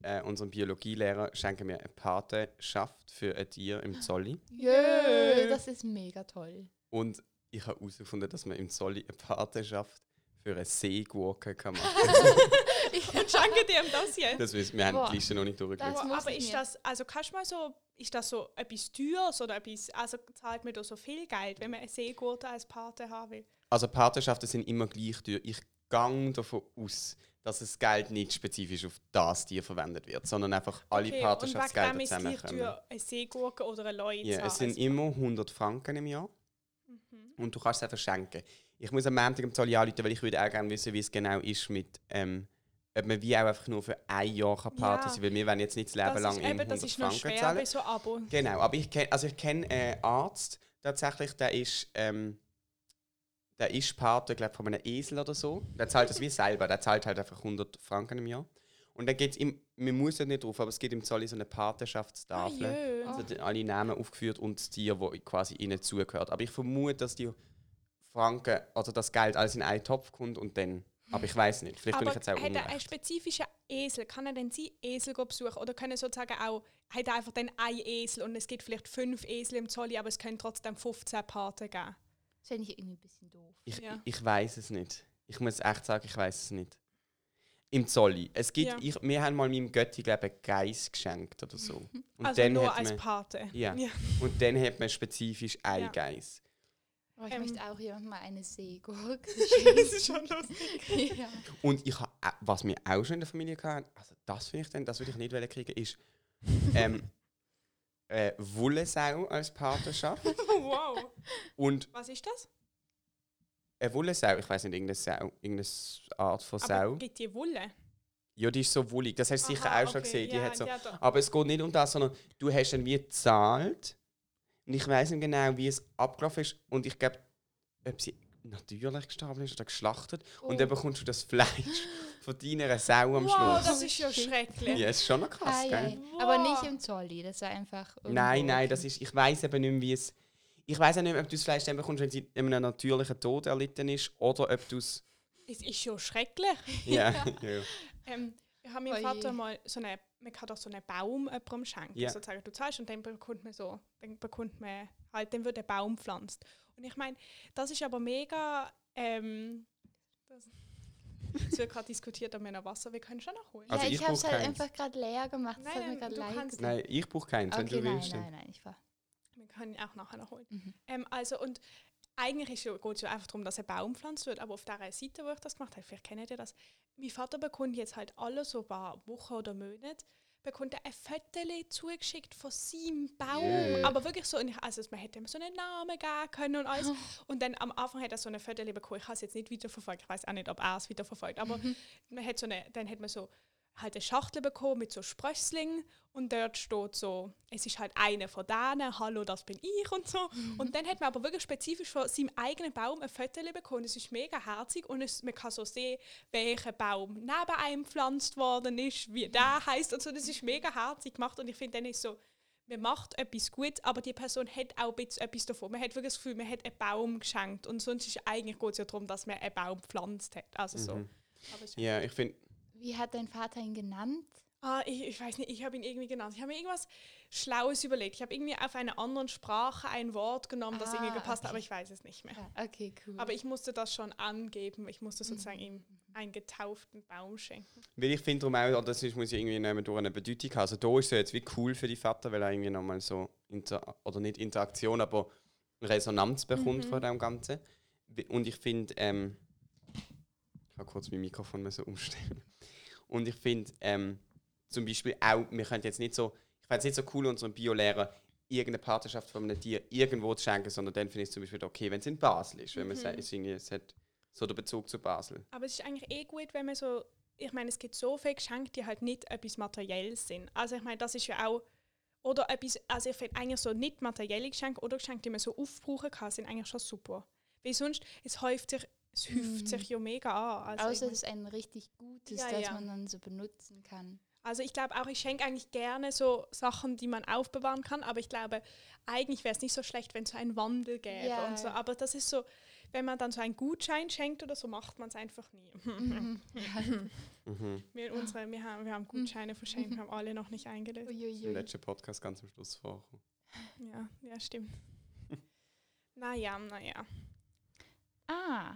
Speaker 2: äh, unserem Biologielehrer schenken mir eine Patenschaft für ein Tier im Zolli.
Speaker 1: Jö, das ist mega toll.
Speaker 2: Und ich habe herausgefunden, dass man im Zolli eine Patenschaft für eine Seegurke kann machen
Speaker 3: Ich schenke dir das jetzt.
Speaker 2: Das wissen wir haben
Speaker 1: Boah.
Speaker 2: die Liste noch nicht durchgelesen.
Speaker 1: Das
Speaker 3: Aber, ist das, also kannst du mal so, ist das so etwas teures oder etwas, also zahlt man da so viel Geld, wenn man eine Seegurte als Pate haben will?
Speaker 2: Also Patenschaften sind immer gleich teuer. Ich gehe davon aus, dass das Geld nicht spezifisch auf das Tier verwendet wird, sondern einfach alle
Speaker 3: Okay,
Speaker 2: Patenschaftsgelder
Speaker 3: und
Speaker 2: zusammenkommen.
Speaker 3: teuer, eine Seegurke oder eine Leute
Speaker 2: Ja, es sind immer 100 Franken im Jahr
Speaker 3: Mhm.
Speaker 2: und du kannst es einfach schenken. Ich muss am Montag am Zolli anrufen, weil ich würde auch gerne wissen, wie es genau ist mit, ähm, ob man wie auch einfach nur für ein Jahr kann Pate
Speaker 3: Ja.
Speaker 2: sein weil wir wollen jetzt nicht das Leben
Speaker 3: Das
Speaker 2: lang
Speaker 3: ist, eben,
Speaker 2: 100
Speaker 3: das ist noch
Speaker 2: Franken
Speaker 3: schwer
Speaker 2: zahlen.
Speaker 3: bei so Abo.
Speaker 2: Genau, aber ich kenne also ich kenn, äh, einen Arzt tatsächlich, der ist, ähm, der ist Pate, glaube von einem Esel oder so. Der zahlt das wie selber, der zahlt halt einfach 100 Franken im Jahr. Und dann geht es ihm, man muss ja nicht drauf, aber es gibt im Zolli so eine
Speaker 3: Ah,
Speaker 2: Patenschaftstafel.
Speaker 3: jö.
Speaker 2: also alle Namen aufgeführt und das Tier, das quasi ihnen zugehört. Aber ich vermute, dass die Franken, also das Geld alles in einen Topf kommt und dann Aber ich weiß nicht. Vielleicht will
Speaker 3: Aber
Speaker 2: ich jetzt auch
Speaker 3: hat er einen
Speaker 2: unrecht.
Speaker 3: spezifischen Esel? Kann er denn seinen Esel go besuchen? Oder können sozusagen auch, hat er einfach dann einen Esel und es gibt vielleicht fünf Esel im Zolli, aber es können trotzdem 15 Paten geben?
Speaker 1: Das finde ich irgendwie ein bisschen doof.
Speaker 2: Ich,
Speaker 3: Ja.
Speaker 2: ich, weiß es nicht. Ich muss echt sagen, ich weiß es nicht. Im Zolli. Es gibt,
Speaker 3: Ja.
Speaker 2: ich, wir haben mal meinem Götti, glaube ich, Geiss geschenkt oder so. Und
Speaker 3: also
Speaker 2: dann
Speaker 3: nur
Speaker 2: hat
Speaker 3: als
Speaker 2: man,
Speaker 3: Pate.
Speaker 2: Ja.
Speaker 3: ja.
Speaker 2: Und dann hat man spezifisch ein
Speaker 3: Ja.
Speaker 2: Geiss.
Speaker 1: Aber ich
Speaker 3: Ähm.
Speaker 1: möchte auch jemandem mal eine Seegurke
Speaker 3: das ist schon lustig.
Speaker 1: ja.
Speaker 2: Und ich ha, äh, was wir auch schon in der Familie hatten, also das finde ich dann, das würde ich nicht wollen kriegen, ist ähm, äh, Wollensau als Partnerschaft.
Speaker 3: wow.
Speaker 2: Und
Speaker 3: Was ist das?
Speaker 2: eine Wollensau, ich weiß nicht, irgendeine Sau, irgendeine Art von Sau.
Speaker 3: Aber gibt die Wolle?
Speaker 2: Ja, die ist so wollig. Das hast du sicher auch schon
Speaker 3: okay.
Speaker 2: gesehen. Die
Speaker 3: ja,
Speaker 2: hat so,
Speaker 3: ja,
Speaker 2: aber es geht nicht um das, sondern du hast dann wie gezahlt. Und ich weiß nicht genau, wie es abgelaufen ist. Und ich glaube, ob sie natürlich gestorben ist oder geschlachtet. Und
Speaker 1: Oh.
Speaker 2: dann bekommst du das Fleisch von deiner Sau am
Speaker 3: Wow,
Speaker 2: Schluss.
Speaker 3: das ist ja schrecklich.
Speaker 2: Ja, ist schon noch krass,
Speaker 1: Ei,
Speaker 2: gell?
Speaker 1: ei. Aber
Speaker 3: Wow.
Speaker 1: nicht im Zolli, das war einfach.
Speaker 2: Nein, nein, das ist, ich weiß eben nicht mehr, wie es. Ich weiß auch nicht mehr, ob du das Fleisch dann bekommst, wenn sie in einem natürlichen Tod erlitten ist, oder ob du es.
Speaker 3: Es ist schon schrecklich.
Speaker 2: Ja, ja.
Speaker 3: Ähm, ich habe meinem
Speaker 1: Oje.
Speaker 3: Vater mal so eine, man kann doch so einen Baum jemandem schenken.
Speaker 2: Ja.
Speaker 3: Sozusagen, du zahlst und dann bekommt man so, dann bekommt man halt, dann wird der Baum pflanzt. Und ich meine, das ist aber mega, ähm, das, es wird gerade diskutiert, ob wir noch Wasser, wir können schon noch holen.
Speaker 1: Ja,
Speaker 2: Also
Speaker 1: ich,
Speaker 2: ich
Speaker 1: habe es halt einfach gerade leer gemacht. Das
Speaker 3: Nein,
Speaker 1: hat mir
Speaker 3: nein,
Speaker 1: gerade
Speaker 3: du
Speaker 1: leid
Speaker 3: kannst-
Speaker 1: getan.
Speaker 2: Nein, ich brauche keins, wenn
Speaker 1: Okay,
Speaker 2: du
Speaker 1: nein,
Speaker 2: willst. dann.
Speaker 1: nein, nein, ich war.
Speaker 3: Wir können auch nachher noch holen.
Speaker 1: Mhm.
Speaker 3: Ähm, also und eigentlich ist geht es ja einfach darum, dass ein Baum pflanzt wird, aber auf der Seite, wo ich das gemacht habe, vielleicht kennt ihr das, mein Vater bekommt jetzt halt alle so ein paar Wochen oder Monate, bekommt er ein Foto zugeschickt von seinem Baum.
Speaker 2: Jö.
Speaker 3: Aber wirklich so, und ich, also man hätte ihm so einen Namen geben können und alles. Und dann am Anfang hat er so ein Foto bekommen, ich habe es jetzt nicht weiterverfolgt, ich weiß auch nicht, ob er es weiterverfolgt, aber man hat so eine, dann hat man so halt eine Schachtel bekommen mit so Sprösslingen und dort steht so, es ist halt eine von denen, hallo, das bin ich und so. Und dann hat man aber wirklich spezifisch von seinem eigenen Baum ein Foto bekommen. Es ist mega herzig und es, man kann so sehen, welcher Baum neben einem gepflanzt worden ist, wie der heißt und so. Das ist mega herzig gemacht und ich finde, dann ist so, man macht etwas gut, aber die Person hat auch ein bisschen etwas davon. Man hat wirklich das Gefühl, man hat einen Baum geschenkt und sonst ist eigentlich geht es ja darum, dass man einen Baum gepflanzt hat. Also so.
Speaker 2: Mhm. Ja, ich finde.
Speaker 1: Wie hat dein Vater ihn genannt?
Speaker 3: Ah, ich, ich weiß nicht, ich habe ihn irgendwie genannt. Ich habe mir irgendwas Schlaues überlegt. Ich habe irgendwie auf einer anderen Sprache ein Wort genommen, das
Speaker 1: Ah,
Speaker 3: irgendwie gepasst hat,
Speaker 1: okay.
Speaker 3: aber ich weiß es nicht mehr.
Speaker 1: Ja, okay, cool.
Speaker 3: Aber ich musste das schon angeben. Ich musste sozusagen
Speaker 1: Mhm.
Speaker 3: ihm einen getauften Baum schenken.
Speaker 2: Weil ich finde darum auch, das ist, muss ja irgendwie noch durch eine Bedeutung haben. Also da ist es jetzt wie cool für die Vater, weil er irgendwie nochmal so, Inter oder nicht Interaktion, aber Resonanz bekommt
Speaker 3: Mhm.
Speaker 2: von dem Ganzen. Und ich finde, ähm, ich habe kurz mein Mikrofon müssen umstellen. Und ich finde, ähm, zum Beispiel auch, wir können jetzt nicht so, ich finde es nicht so cool, unseren Biolehrer irgendeine Partnerschaft von einem Tier irgendwo zu schenken, sondern dann finde ich es zum Beispiel okay, wenn es in Basel ist, wenn man
Speaker 3: Mhm.
Speaker 2: sagt, es es hat so den Bezug zu Basel.
Speaker 3: Aber es ist eigentlich eh gut, wenn man so. Ich meine, es gibt so viele Geschenke, die halt nicht etwas Materielles sind. Also, ich meine, das ist ja auch. Oder etwas, also ich finde eigentlich so nicht materielle Geschenke oder Geschenke, die man so aufbrauchen kann, sind eigentlich schon super. Weil sonst, es häuft sich, es häuft
Speaker 1: Mhm.
Speaker 3: sich ja mega an. Also,
Speaker 1: Außer es ist ein richtig gutes,
Speaker 3: Ja,
Speaker 1: das
Speaker 3: ja.
Speaker 1: man dann so benutzen kann.
Speaker 3: Also ich glaube auch, ich schenke eigentlich gerne so Sachen, die man aufbewahren kann, aber ich glaube, eigentlich wäre es nicht so schlecht, wenn es so einen Wandel gäbe
Speaker 1: Ja,
Speaker 3: und so. Aber das ist so, wenn man dann so einen Gutschein schenkt oder so, macht man es einfach nie.
Speaker 1: Mhm.
Speaker 2: Mhm.
Speaker 3: wir, unsere, wir, haben, wir haben Gutscheine verschenkt, wir haben alle noch nicht eingelöst.
Speaker 1: Uiuiui.
Speaker 2: letzten Podcast ganz am Schluss vorkommen.
Speaker 3: Ja, ja, stimmt. naja, naja.
Speaker 1: Ah,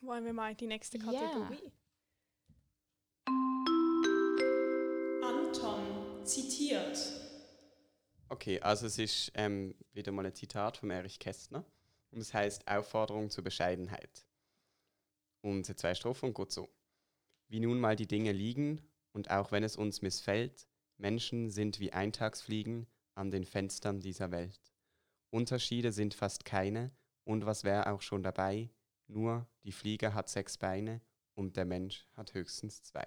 Speaker 3: Wollen wir mal die nächste. Kategorie? Anton zitiert.
Speaker 2: Okay, also es ist ähm, wieder mal ein Zitat von Erich Kästner und es heißt Aufforderung zur Bescheidenheit. Und hat zwei Strophen und geht so. Wie nun mal die Dinge liegen und auch wenn es uns missfällt, Menschen sind wie Eintagsfliegen an den Fenstern dieser Welt. Unterschiede sind fast keine und was wäre auch schon dabei, nur die Fliege hat sechs Beine und der Mensch hat höchstens zwei.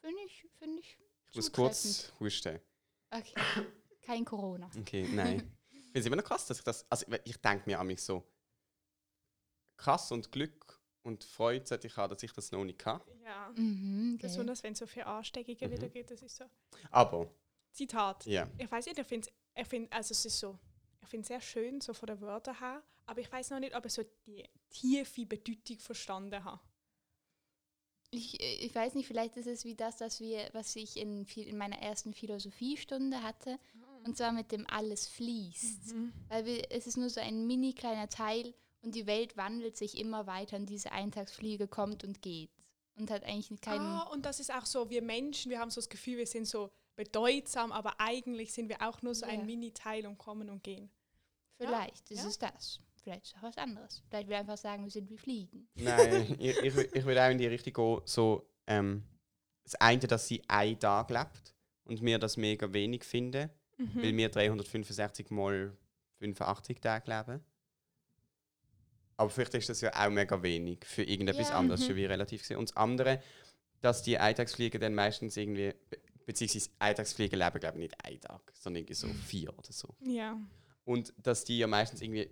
Speaker 1: finde ich, finde ich.
Speaker 2: Ich muss kurz husten.
Speaker 1: Okay. Kein Corona.
Speaker 2: Okay, nein. ich finde es immer noch krass, dass ich das. Also ich denke mir an mich so krass und Glück und Freude sollte ich haben, dass ich das noch nicht kann.
Speaker 3: Ja.
Speaker 1: Mhm.
Speaker 3: Besonders wenn es so viele Ansteckungen
Speaker 2: Mhm.
Speaker 3: wieder gibt, das ist so.
Speaker 2: Aber,
Speaker 3: Zitat.
Speaker 2: ja.
Speaker 3: Ich weiß nicht, ich finde, ich find, also es ist so, ich finde sehr schön, so von den Wörtern her, aber ich weiß noch nicht, ob ich so die tiefe Bedeutung verstanden habe.
Speaker 1: Ich, äh, ich weiß nicht, vielleicht ist es wie das, was, wir, was ich in, in meiner ersten Philosophiestunde hatte. Und zwar mit dem alles fließt. Weil wir, es ist nur so ein mini kleiner Teil und die Welt wandelt sich immer weiter und diese Eintagsfliege kommt und geht. Und hat eigentlich keinen.
Speaker 3: Ah, und das ist auch so, wir Menschen, wir haben so das Gefühl, wir sind so bedeutsam, aber eigentlich sind wir auch nur so
Speaker 1: Ja.
Speaker 3: ein Mini-Teil und kommen und gehen.
Speaker 1: vielleicht ist
Speaker 3: ja.
Speaker 1: es das. Vielleicht ist auch was anderes. Vielleicht will einfach sagen, wir sind wie Fliegen.
Speaker 2: Nein, ich, ich, ich würde auch in die Richtung gehen, so ähm, das eine, dass sie einen Tag lebt und wir das mega wenig finden, weil wir 365 mal 85 Tage leben. Aber vielleicht ist das ja auch mega wenig für irgendetwas
Speaker 1: Ja.
Speaker 2: anderes,
Speaker 3: Mhm.
Speaker 2: schon wie relativ gesehen. Und das andere, dass die Eintagsfliegen dann meistens irgendwie, be- beziehungsweise Eintagsfliegen leben, glaube ich, nicht einen Tag, sondern irgendwie so vier oder so.
Speaker 3: Ja.
Speaker 2: Und dass die ja meistens irgendwie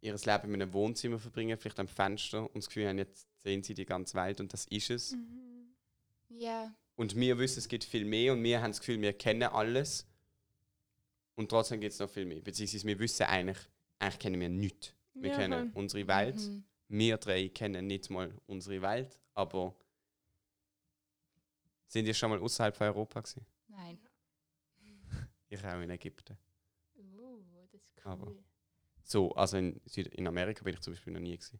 Speaker 2: ihr Leben in einem Wohnzimmer verbringen, vielleicht am Fenster und das Gefühl haben, jetzt sehen sie die ganze Welt und das ist es.
Speaker 3: Mhm.
Speaker 1: Ja.
Speaker 2: Und wir wissen, es gibt viel mehr und wir haben das Gefühl, wir kennen alles. Und trotzdem gibt es noch viel mehr. Beziehungsweise wir wissen eigentlich, eigentlich kennen wir nichts. Wir
Speaker 3: Ja,
Speaker 2: kennen unsere Welt.
Speaker 1: Mhm.
Speaker 2: Wir drei kennen nicht mal unsere Welt, aber sind ihr schon mal außerhalb von Europa gewesen?
Speaker 1: Nein.
Speaker 2: Ich auch in Ägypten.
Speaker 1: Oh, das ist cool.
Speaker 2: Aber- So, also in, Süd in Amerika bin ich zum Beispiel noch nie gewesen.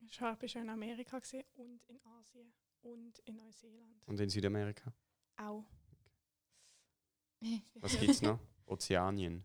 Speaker 3: Ich war schon in Amerika gesehen und in Asien und in Neuseeland.
Speaker 2: Und in Südamerika?
Speaker 3: Auch.
Speaker 2: Was gibt es noch? Ozeanien.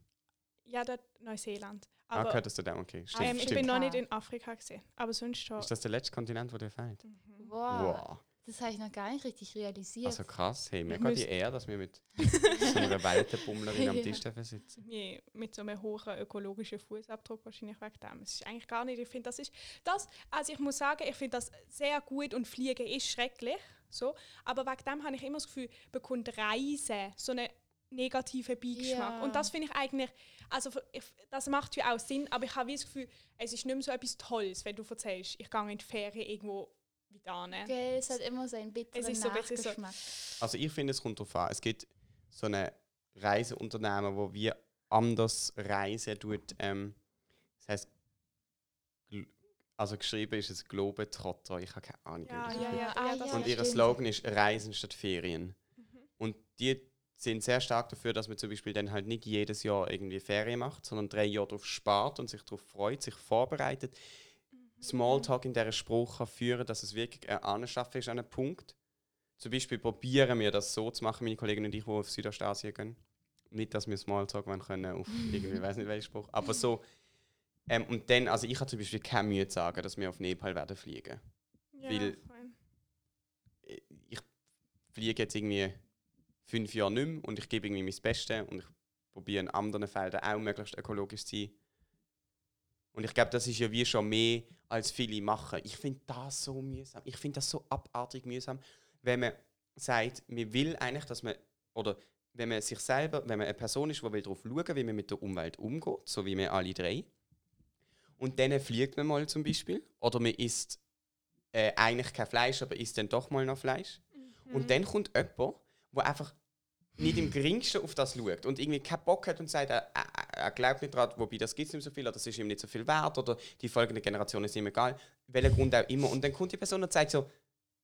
Speaker 3: Ja, dort Neuseeland.
Speaker 2: ah,
Speaker 3: Aber
Speaker 2: gehört das da? Okay, stimmt.
Speaker 3: ähm, ich
Speaker 2: stimmt.
Speaker 3: bin noch nicht in Afrika gesehen. Aber sonst schon.
Speaker 2: Ist das der letzte Kontinent, wo dir fehlt?
Speaker 3: Mhm.
Speaker 1: Wow. Das habe ich noch gar nicht richtig realisiert.
Speaker 2: Also krass, hey, mir
Speaker 3: Ich
Speaker 2: geht die Ehre, dass wir mit so einer Weltenbummlerin am. Tisch dürfen sitzen.
Speaker 3: Nee, mit so einem hohen ökologischen Fußabdruck wahrscheinlich wegen dem. Es ist eigentlich gar nicht, ich finde, das ist das, also ich muss sagen, ich finde das sehr gut und Fliegen ist schrecklich, so, aber wegen dem habe ich immer das Gefühl, bekommt Reisen so einen negativen Beigeschmack.
Speaker 1: Ja.
Speaker 3: Und das finde ich eigentlich, also ich, das macht ja auch Sinn, aber ich habe wie das Gefühl, es ist nicht mehr so etwas Tolles, wenn du erzählst, ich gehe in die Ferien irgendwo hin.
Speaker 1: Gell, es hat immer so einen bitteren
Speaker 3: Es ist so ein bisschen so-
Speaker 1: Nachgeschmack.
Speaker 2: Also ich finde, es kommt darauf an. Es gibt so eine Reiseunternehmen, wo wir anders reisen tut. Ähm, das heißt, also geschrieben ist es Globetrotter. Ich habe keine Ahnung.
Speaker 3: Ja, ja, ja,
Speaker 1: Ah,
Speaker 3: ja.
Speaker 2: Und ihr
Speaker 1: stimmt.
Speaker 2: Slogan ist Reisen statt Ferien.
Speaker 3: Mhm.
Speaker 2: Und die sind sehr stark dafür, dass man zum Beispiel dann halt nicht jedes Jahr irgendwie Ferien macht, sondern drei Jahre darauf spart und sich darauf freut, sich vorbereitet. Smalltalk in dieser Spruch kann führen, dass es wirklich ein Anschaffen ist an einem Punkt. Zum Beispiel probieren wir das so zu machen, meine Kollegen und ich, die auf Südostasien gehen. Nicht, dass wir Smalltalk wollen können auf irgendwie, weiß nicht welchen Spruch, aber so. Ähm, und dann, also ich habe zum Beispiel keine Mühe zu sagen, dass wir auf Nepal werden fliegen.
Speaker 3: Ja,
Speaker 2: Weil- ich fliege jetzt irgendwie fünf Jahre nicht mehr und ich gebe irgendwie mein Bestes und ich probiere in anderen Feldern auch möglichst ökologisch zu sein. Und ich glaube, das ist ja wie schon mehr, als viele machen. Ich finde das so mühsam. Ich finde das so abartig mühsam, wenn man sagt, man will eigentlich, dass man, oder wenn man sich selber, wenn man eine Person ist, die will darauf schauen wie man mit der Umwelt umgeht, so wie wir alle drei, und dann fliegt man mal zum Beispiel, oder man isst äh, eigentlich kein Fleisch, aber isst dann doch mal noch Fleisch.
Speaker 3: Mhm.
Speaker 2: Und dann kommt jemand, der einfach nicht im geringsten auf das schaut und irgendwie keinen Bock hat und sagt, er, er, glaubt nicht daran, wobei das gibt es nicht so viel oder das ist ihm nicht so viel wert oder die folgende Generation ist ihm egal, welcher Grund auch immer. Und dann kommt die Person und sagt so,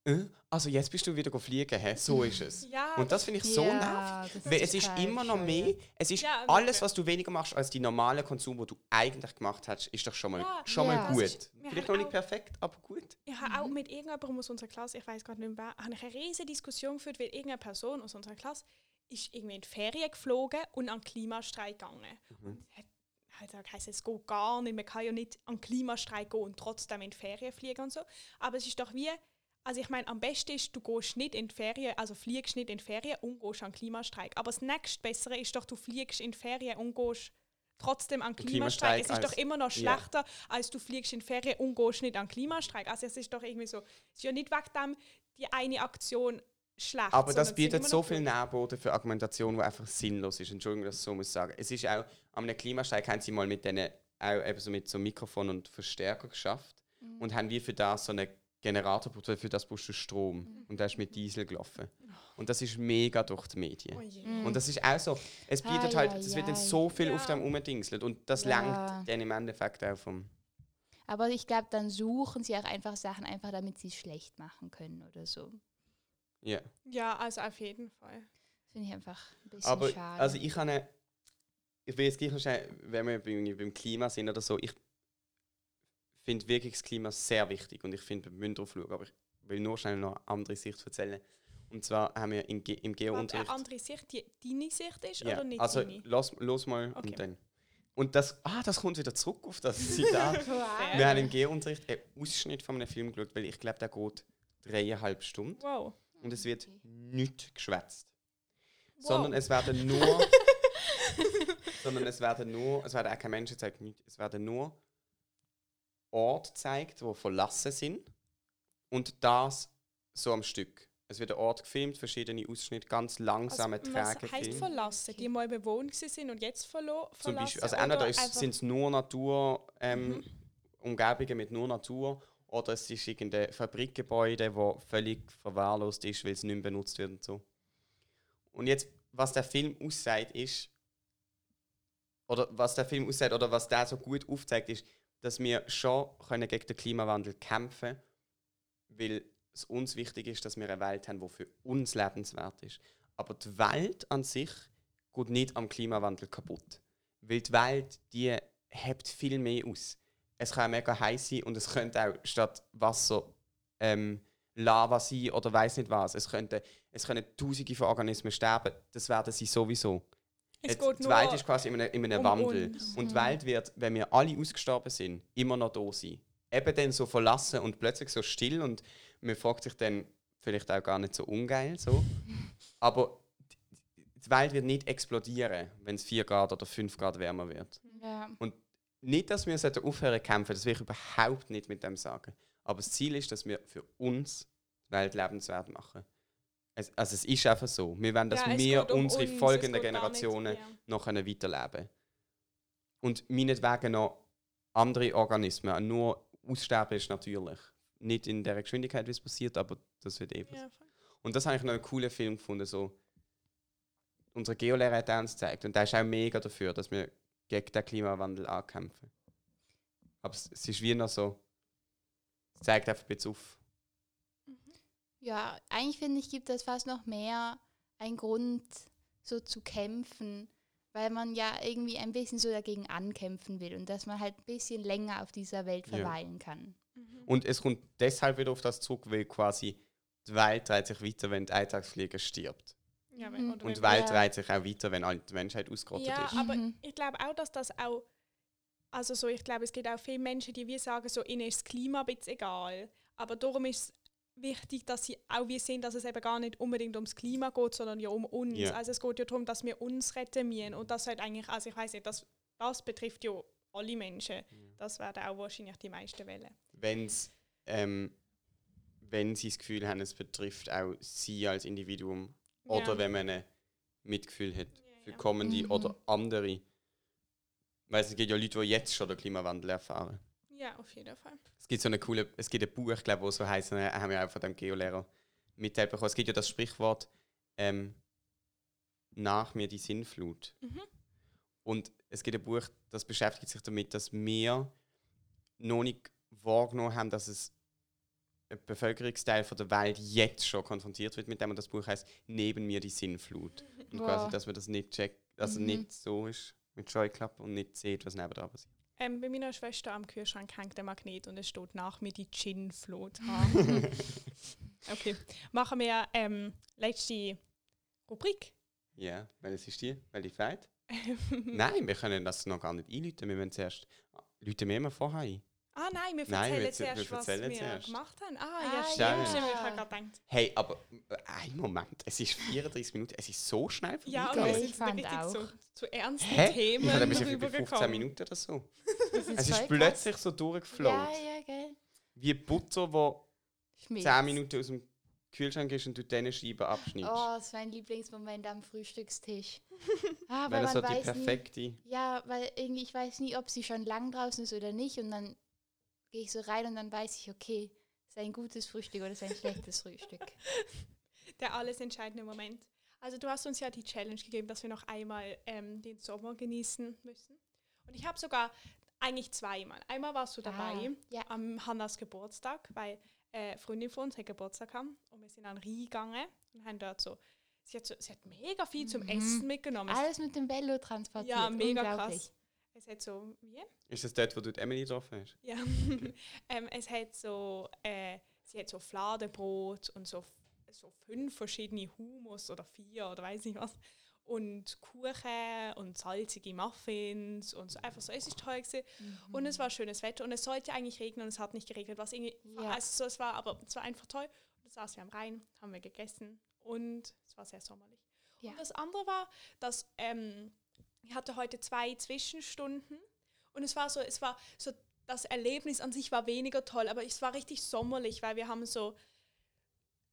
Speaker 2: äh, also jetzt bist du wieder fliegen, hä? so ist es.
Speaker 3: Ja,
Speaker 2: Und das finde ich so nervig.
Speaker 1: das
Speaker 2: Weil es ist immer noch mehr, es ist
Speaker 3: Ja,
Speaker 2: alles, was du weniger machst als die normale Konsum, wo du eigentlich gemacht hast, ist doch schon mal,
Speaker 3: Ja,
Speaker 2: schon
Speaker 1: ja.
Speaker 2: mal gut.
Speaker 3: ist-
Speaker 2: Vielleicht noch nicht perfekt, aber gut.
Speaker 3: Ich habe auch mit irgendjemandem aus unserer Klasse, ich weiß gerade nicht mehr, habe ich eine riesige Diskussion geführt, weil irgendeine Person aus unserer Klasse ist irgendwie in die Ferien geflogen und an den Klimastreik gegangen. Und hat, hat gesagt, es geht gar nicht, man kann ja nicht an den Klimastreik gehen und trotzdem in die Ferien fliegen und so. Aber es ist doch wie, also ich meine, am besten ist, du gehst nicht in die Ferien, also fliegst nicht in die Ferien und gehst an den Klimastreik. Aber das nächste Bessere ist doch, du fliegst in die Ferien und gehst trotzdem an den
Speaker 2: Klimastreik
Speaker 3: Klimastreik. Es ist doch immer noch
Speaker 2: ja.
Speaker 3: schlechter, als du fliegst in die Ferien und gehst nicht an den Klimastreik. Also es ist doch irgendwie so, es ist ja nicht wegen dem die eine Aktion schlecht.
Speaker 2: Aber das bietet so viel. Nährboden für Argumentation, die einfach sinnlos ist. Entschuldigung, dass ich so muss sagen. Es ist auch, am einem Klimasteig haben sie mal mit denen, auch eben so mit so Mikrofon und Verstärker geschafft
Speaker 1: Mhm.
Speaker 2: und haben wie für das so einen Generator weil für das brauchst du Strom.
Speaker 1: Mhm.
Speaker 2: Und der ist mit Diesel gelaufen. Und das ist mega durch die Medien.
Speaker 3: Oh.
Speaker 1: Mhm.
Speaker 2: Und das ist auch so, es bietet halt, es wird dann so viel
Speaker 3: Ja.
Speaker 2: auf dem umdingselt und das
Speaker 1: Ja.
Speaker 2: lenkt dann im Endeffekt auch vom
Speaker 1: Aber ich glaube, dann suchen sie auch einfach Sachen, einfach damit sie es schlecht machen können oder so.
Speaker 2: Ja.
Speaker 3: Ja, also auf jeden Fall.
Speaker 1: Finde ich einfach ein bisschen
Speaker 2: Aber
Speaker 1: schade.
Speaker 2: also ich habe ich will jetzt gleich noch schnell, wenn wir beim, beim Klima sind oder so, ich finde wirklich das Klima sehr wichtig und ich finde, wir müssen drauf schauen, aber ich will nur schnell noch eine andere Sicht erzählen. Und zwar haben wir in Ge im Geo-Unterricht...
Speaker 3: eine andere Sicht, die deine Sicht ist
Speaker 2: Ja,
Speaker 3: oder nicht
Speaker 2: also
Speaker 3: deine?
Speaker 2: los, los mal
Speaker 3: Okay.
Speaker 2: und dann. Und das, ah, das kommt wieder zurück auf das Zitat.
Speaker 1: wow.
Speaker 2: wir haben im Geo-Unterricht einen Ausschnitt von einem Film geschaut, weil ich glaube, der geht dreieinhalb Stunden
Speaker 3: Wow.
Speaker 2: Und es wird
Speaker 1: Okay.
Speaker 2: nicht geschwätzt.
Speaker 3: wow.
Speaker 2: Sondern es werden nur. sondern es werden nur. Es werden auch keine Menschen gezeigt, nicht. Es werden nur Orte gezeigt, die verlassen sind. Und das so am Stück. Es wird ein Ort gefilmt, verschiedene Ausschnitte, ganz langsame
Speaker 3: also,
Speaker 2: Träge
Speaker 3: was
Speaker 2: gefilmt.
Speaker 3: verlassen? Die mal bewohnt sind und jetzt verlo
Speaker 2: Zum
Speaker 3: verlassen?
Speaker 2: Beispiel, also entweder
Speaker 3: einfach-
Speaker 2: sind es nur Natur, ähm,
Speaker 3: Mhm.
Speaker 2: Umgebungen mit nur Natur, oder es ist irgendein Fabrikgebäude, das völlig verwahrlost ist, weil es nicht mehr benutzt wird und so. Und jetzt, was der Film aussagt, ist, oder was der Film aussagt, oder was der so gut aufzeigt, ist, dass wir schon können gegen den Klimawandel kämpfen weil es uns wichtig ist, dass wir eine Welt haben, die für uns lebenswert ist. Aber die Welt an sich geht nicht am Klimawandel kaputt. Weil die Welt, die hebt viel mehr aus. Es kann mega heiß sein und es könnte auch statt Wasser ähm, Lava sein oder weiß nicht was. Es, könnte, es können tausende von Organismen sterben. Das werden sie sowieso.
Speaker 3: Es
Speaker 2: Jetzt,
Speaker 3: geht
Speaker 2: die Welt ist quasi in einem, in einem
Speaker 3: um
Speaker 2: Wandel.
Speaker 3: uns.
Speaker 2: Und die Welt wird, wenn wir alle ausgestorben sind, immer noch da sein. Eben dann so verlassen und plötzlich so still und man fragt sich dann vielleicht auch gar nicht so ungeil so. Aber die- Welt wird nicht explodieren, wenn es 4 Grad oder 5 Grad wärmer wird.
Speaker 1: Ja.
Speaker 2: Nicht, dass wir aufhören zu kämpfen, das will ich überhaupt nicht mit dem sagen. Aber das Ziel ist, dass wir für uns die Welt lebenswert machen. Es, also es ist einfach so. Wir wollen, dass
Speaker 3: Ja,
Speaker 2: wir
Speaker 3: um
Speaker 2: unsere
Speaker 3: uns,
Speaker 2: folgenden
Speaker 3: gar nicht-
Speaker 2: Generationen
Speaker 3: ja.
Speaker 2: noch können weiterleben Und meinetwegen noch andere Organismen. Nur Aussterben ist natürlich. Nicht in der Geschwindigkeit, wie es passiert, aber das wird eben.
Speaker 3: Ja, voll.
Speaker 2: Und das habe ich noch einen coolen Film gefunden. So. Unsere Geolehrer hat uns gezeigt. Und der ist auch mega dafür, dass wir gegen den Klimawandel ankämpfen. Aber es, es ist wie noch so. Es zeigt einfach ein bisschen auf.
Speaker 1: Ja, eigentlich finde ich, gibt es fast noch mehr einen Grund, so zu kämpfen, weil man ja irgendwie ein bisschen so dagegen ankämpfen will und dass man halt ein bisschen länger auf dieser Welt
Speaker 2: Ja.
Speaker 1: verweilen kann.
Speaker 3: Mhm.
Speaker 2: Und es kommt deshalb wieder auf das zurück, weil quasi die Welt dreht sich weiter, wenn die Eintagsfliege stirbt.
Speaker 3: Ja,
Speaker 1: Mhm.
Speaker 3: wenn- oder
Speaker 2: Und die
Speaker 3: wenn-
Speaker 2: Welt
Speaker 1: Ja.
Speaker 2: dreht sich auch weiter, wenn die Menschheit ausgerottet
Speaker 3: Ja,
Speaker 2: ist.
Speaker 3: aber
Speaker 1: Mhm.
Speaker 3: ich glaube auch, dass das auch, also so, ich glaube, es gibt auch viele Menschen, die wie sagen, so, ihnen ist das Klima ein bisschen egal. Aber darum ist es wichtig, dass sie auch wie sehen, dass es eben gar nicht unbedingt ums Klima geht, sondern ja um uns.
Speaker 2: Ja.
Speaker 3: Also es geht ja darum, dass wir uns retten müssen. Und das halt eigentlich, also ich weiß nicht, das, das betrifft ja alle Menschen. Das werden auch wahrscheinlich die meisten wählen.
Speaker 2: Wenn's, ähm, wenn sie das Gefühl haben, es betrifft auch sie als Individuum. Oder
Speaker 3: Ja.
Speaker 2: wenn man ein Mitgefühl hat für
Speaker 3: Ja.
Speaker 2: kommende
Speaker 1: Mhm.
Speaker 2: oder andere. Weil es gibt ja Leute, die jetzt schon den Klimawandel erfahren.
Speaker 3: Ja, auf jeden Fall.
Speaker 2: Es gibt so eine coole, es gibt ein Buch, glaube wo so heißt, haben wir auch von dem Geolehrer mitgeteilt bekommen. Es gibt ja das Sprichwort ähm, nach mir die Sinnflut.
Speaker 3: Mhm.
Speaker 2: Und es gibt ein Buch, das beschäftigt sich damit, dass wir noch nicht wahrgenommen haben, dass es Bevölkerungsteil von der Welt jetzt schon konfrontiert wird mit dem. Und das Buch heißt Neben mir die Sinnflut. Und
Speaker 1: Wow.
Speaker 2: quasi, dass man das nicht checkt, dass es
Speaker 1: Mhm.
Speaker 2: nicht so ist mit Scheuklappen und nicht sieht, was nebenan passiert.
Speaker 3: Ähm, bei meiner Schwester am Kühlschrank hängt der Magnet und es steht nach mir die Gin-Flut. okay, machen wir ähm, letzte Rubrik.
Speaker 2: Ja, welches ist die? Welche Feit? Nein, wir können das noch gar nicht einläuten. Wir müssen zuerst. Läuten wir immer vorher ein.
Speaker 3: Ah nein, wir
Speaker 2: Nein,
Speaker 3: erzählen
Speaker 2: wir-
Speaker 3: zuerst,
Speaker 2: wir
Speaker 3: was
Speaker 2: erzählen
Speaker 3: wir
Speaker 2: zuerst.
Speaker 3: gemacht haben. Ah,
Speaker 1: Ah,
Speaker 3: ja,
Speaker 1: ja.
Speaker 3: stimmt, stimmt. Ich habe gerade gedacht.
Speaker 2: Hey, aber äh, ein Moment. Es ist 34 Minuten. Es ist so schnell
Speaker 3: Ja, und wir
Speaker 1: ich
Speaker 3: sind so
Speaker 1: fand
Speaker 3: richtig
Speaker 1: auch.
Speaker 3: so zu ernsten
Speaker 2: Hä?
Speaker 3: Themen
Speaker 2: Ich habe bisschen bei 15
Speaker 3: rübergekommen.
Speaker 2: Minuten oder so.
Speaker 1: Das ist
Speaker 2: Es ist plötzlich so
Speaker 1: krass.
Speaker 2: durchgefloat.
Speaker 1: Ja, ja, gell.
Speaker 2: Wie Butter, wo
Speaker 1: Schmilzt.
Speaker 2: 10 Minuten aus dem Kühlschrank ist und du diese Scheiben abschneidest.
Speaker 1: Oh, das ist mein Lieblingsmoment am Frühstückstisch. Ah, weil
Speaker 2: es
Speaker 1: man
Speaker 2: so die
Speaker 1: weiß nie,
Speaker 2: perfekte.
Speaker 1: ja, weil irgendwie ich weiß nie, ob sie schon lang draußen ist oder nicht und dann gehe ich so rein und dann weiß ich, okay, ist ein gutes Frühstück oder ist ein schlechtes Frühstück.
Speaker 3: Der alles entscheidende Moment. Also du hast uns ja die Challenge gegeben, dass wir noch einmal ähm, den Sommer genießen müssen. Und ich habe sogar eigentlich zweimal. Einmal warst du dabei
Speaker 1: Ah, ja.
Speaker 3: am Hannas Geburtstag, weil äh, Freundin von uns hat Geburtstag haben und wir sind an Rie gegangen und haben dort so, sie hat, so, sie hat mega viel zum
Speaker 1: Mhm.
Speaker 3: Essen mitgenommen.
Speaker 1: Alles mit dem Velo transportiert.
Speaker 3: ja, mega krass. Es hat so, wie?
Speaker 2: Ist das dort, wo du die Emily getroffen hast?
Speaker 3: Ja. ähm, es hat so, äh, sie hat so Fladenbrot und so, so fünf verschiedene Hummus oder vier oder weiß nicht was. Und Kuchen und salzige Muffins und so. Einfach so, es ist toll gewesen. Und es war schönes Wetter und es sollte eigentlich regnen und es hat nicht geregnet. Was irgendwie,
Speaker 1: Ja.
Speaker 3: also so, es war, aber es war einfach toll. Und dann saßen wir am Rhein, haben wir gegessen und es war sehr sommerlich.
Speaker 1: Ja.
Speaker 3: Und das andere war, dass ähm, ich hatte heute zwei Zwischenstunden und es war so, es war so, das Erlebnis an sich war weniger toll, aber es war richtig sommerlich, weil wir haben so,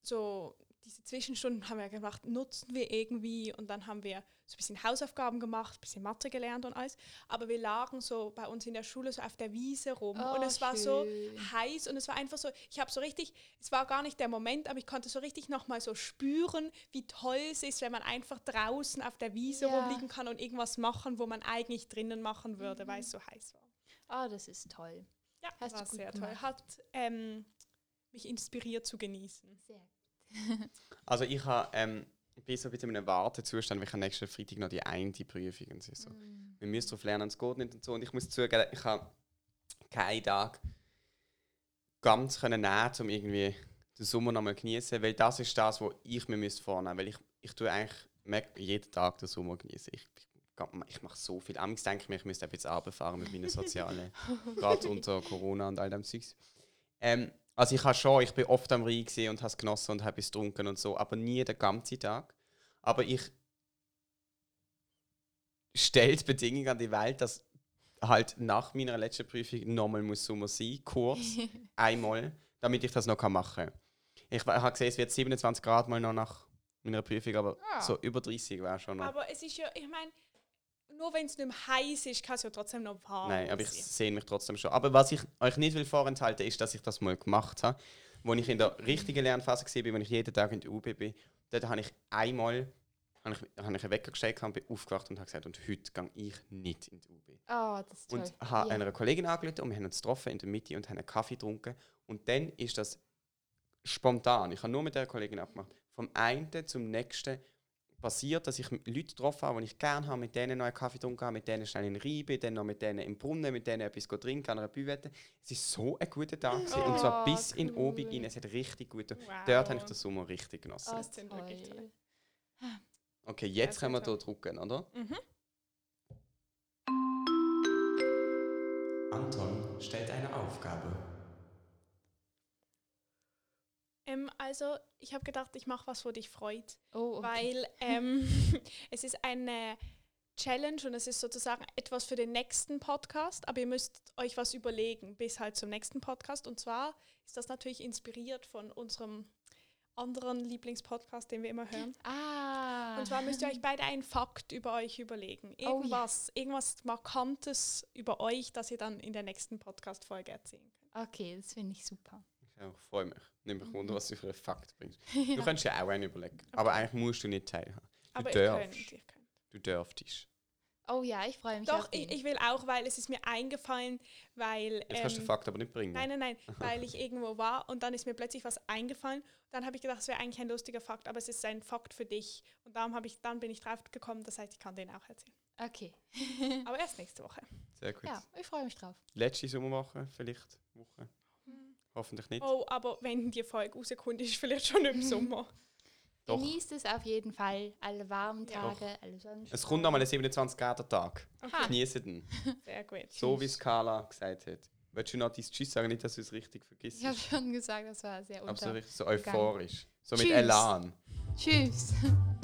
Speaker 3: so diese Zwischenstunden haben wir gemacht, nutzen wir irgendwie und dann haben wir so ein bisschen Hausaufgaben gemacht, ein bisschen Mathe gelernt und alles. Aber wir lagen so bei uns in der Schule so auf der Wiese rum und
Speaker 1: Oh,
Speaker 3: es war so
Speaker 1: schön.
Speaker 3: heiß und es war einfach so, ich habe so richtig, es war gar nicht der Moment, aber ich konnte so richtig nochmal so spüren, wie toll es ist, wenn man einfach draußen auf der Wiese
Speaker 1: Ja.
Speaker 3: rumliegen kann und irgendwas machen, wo man eigentlich drinnen machen würde, weil es so heiß war.
Speaker 1: Oh, das ist toll.
Speaker 3: Ja,
Speaker 1: Hast du
Speaker 3: war
Speaker 1: gut
Speaker 3: sehr toll.
Speaker 1: gemacht.
Speaker 3: Hat ähm, mich inspiriert zu genießen.
Speaker 1: Sehr.
Speaker 2: Also ich habe ähm, bin so ein bisschen in einem Wartezustand, weil ich nächsten Freitag noch die eine Prüfung und so.
Speaker 1: Mm.
Speaker 2: Wir müssen darauf lernen, es geht nicht und so. Und ich muss zugeben, ich habe keinen Tag ganz können nehmen, um irgendwie den Sommer noch mal zu genießen, weil das ist das, was ich mir müsste vornehmen, weil ich, ich tue eigentlich jeden Tag den Sommer genießen. Ich, ich, ich mache so viel. Amigs denke ich mir, ich müsste jetzt runterfahren mit meinen sozialen, gerade unter Corona und all dem Zeugs. Ähm, also ich habe schon, ich bin oft am Rhein gewesen und habe es genossen und habe es getrunken und so, aber nie den ganzen Tag. Aber ich stelle die Bedingung an die Welt, dass halt nach meiner letzten Prüfung nochmal muss Sommer sein, kurz, einmal, damit ich das noch machen kann. Ich habe gesehen, es wird 27 Grad mal noch nach meiner Prüfung, aber
Speaker 1: Ah.
Speaker 2: so über 30 wäre schon noch.
Speaker 3: Aber es ist ja, ich meine, nur wenn es nicht mehr heiß ist, kann es ja trotzdem noch warm
Speaker 2: Nein, aber ich sehe mich trotzdem schon. Aber was ich euch nicht will vorenthalten, ist, dass ich das mal gemacht habe. Als ich in der richtigen Lernphase war, wenn ich jeden Tag in der UB bin, dort habe ich einmal habe ich, habe ich einen Wecker gestellt und bin aufgewacht und habe gesagt, und heute gehe ich nicht in die UB.
Speaker 1: Oh, das ist toll.
Speaker 2: Und habe
Speaker 1: Ja.
Speaker 2: einer Kollegin angerufen und wir haben uns getroffen in der Mitte und haben einen Kaffee getrunken. Und dann ist das spontan, ich habe nur mit der Kollegin abgemacht, vom einen zum nächsten passiert, dass ich Leute getroffen habe, die ich gerne habe, mit denen noch einen Kaffee getrunken habe, mit denen schnell in bin, dann noch mit denen im Brunnen, mit denen etwas trinken an einer Büwette. Es ist so ein guter Tag gewesen, und zwar
Speaker 1: Oh,
Speaker 2: bis in
Speaker 1: cool.
Speaker 2: Obig rein. Es hat richtig gut.
Speaker 3: Wow.
Speaker 2: Dort habe ich den Sommer richtig genossen.
Speaker 1: Oh,
Speaker 3: Das sind wirklich toll.
Speaker 2: Okay, jetzt können wir hier drücken, oder?
Speaker 3: Mhm.
Speaker 2: Anton stellt eine Aufgabe.
Speaker 3: Ähm, also, ich habe gedacht, ich mache was, wo dich freut.
Speaker 1: Oh, okay.
Speaker 3: Weil ähm, es ist eine Challenge und es ist sozusagen etwas für den nächsten Podcast, aber ihr müsst euch was überlegen bis halt zum nächsten Podcast. Und zwar ist das natürlich inspiriert von unserem anderen Lieblingspodcast, den wir immer hören.
Speaker 1: Ah.
Speaker 3: Und zwar müsst ihr euch beide einen Fakt über euch überlegen.
Speaker 1: Oh ja.
Speaker 3: Irgendwas, irgendwas Markantes über euch, das ihr dann in der nächsten Podcast-Folge erzählen könnt.
Speaker 1: Okay, das finde ich super.
Speaker 2: Ich freue mich. Nimm mich wunder, was du für einen Fakt bringst. Du
Speaker 1: ja.
Speaker 2: kannst ja auch einen überlegen. Aber eigentlich musst du nicht teilhaben.
Speaker 3: Aber
Speaker 2: du
Speaker 3: ihr
Speaker 2: darfst.
Speaker 3: könnt, ihr könnt.
Speaker 2: Du dürftest.
Speaker 1: Oh ja, ich freue mich
Speaker 3: Doch, ich, ich will auch, weil es ist mir eingefallen, weil...
Speaker 2: Jetzt kannst du den
Speaker 3: ähm,
Speaker 2: Fakt aber nicht bringen.
Speaker 3: Nein, nein, nein, weil ich irgendwo war und dann ist mir plötzlich was eingefallen. Dann habe ich gedacht, es wäre eigentlich ein lustiger Fakt, aber es ist ein Fakt für dich. Und darum habe ich, dann bin ich drauf gekommen, das heißt, ich kann den auch erzählen.
Speaker 1: okay.
Speaker 3: Aber erst nächste Woche.
Speaker 2: Sehr gut.
Speaker 1: ja, ich freue mich drauf.
Speaker 2: Letzte Sommerwoche, vielleicht Woche. Hoffentlich nicht.
Speaker 3: Oh, aber wenn die Folge rauskommt, ist es vielleicht schon im Sommer.
Speaker 2: Doch.
Speaker 1: Genießt es auf jeden Fall. Alle warmen
Speaker 3: Ja.
Speaker 1: Tage, alle Sonnenstrahlen.
Speaker 2: Es kommt nochmal ein 27 Grad Tag.
Speaker 3: Okay,
Speaker 2: Genieße den.
Speaker 3: sehr gut.
Speaker 2: So wie es Carla gesagt hat. Willst du noch dein Tschüss sagen, nicht, dass du es richtig vergisst?
Speaker 1: Ich habe schon gesagt, das war sehr
Speaker 2: Aber so,
Speaker 1: unter.
Speaker 2: richtig, so euphorisch. So mit
Speaker 1: Tschüss.
Speaker 2: Elan.
Speaker 1: Tschüss.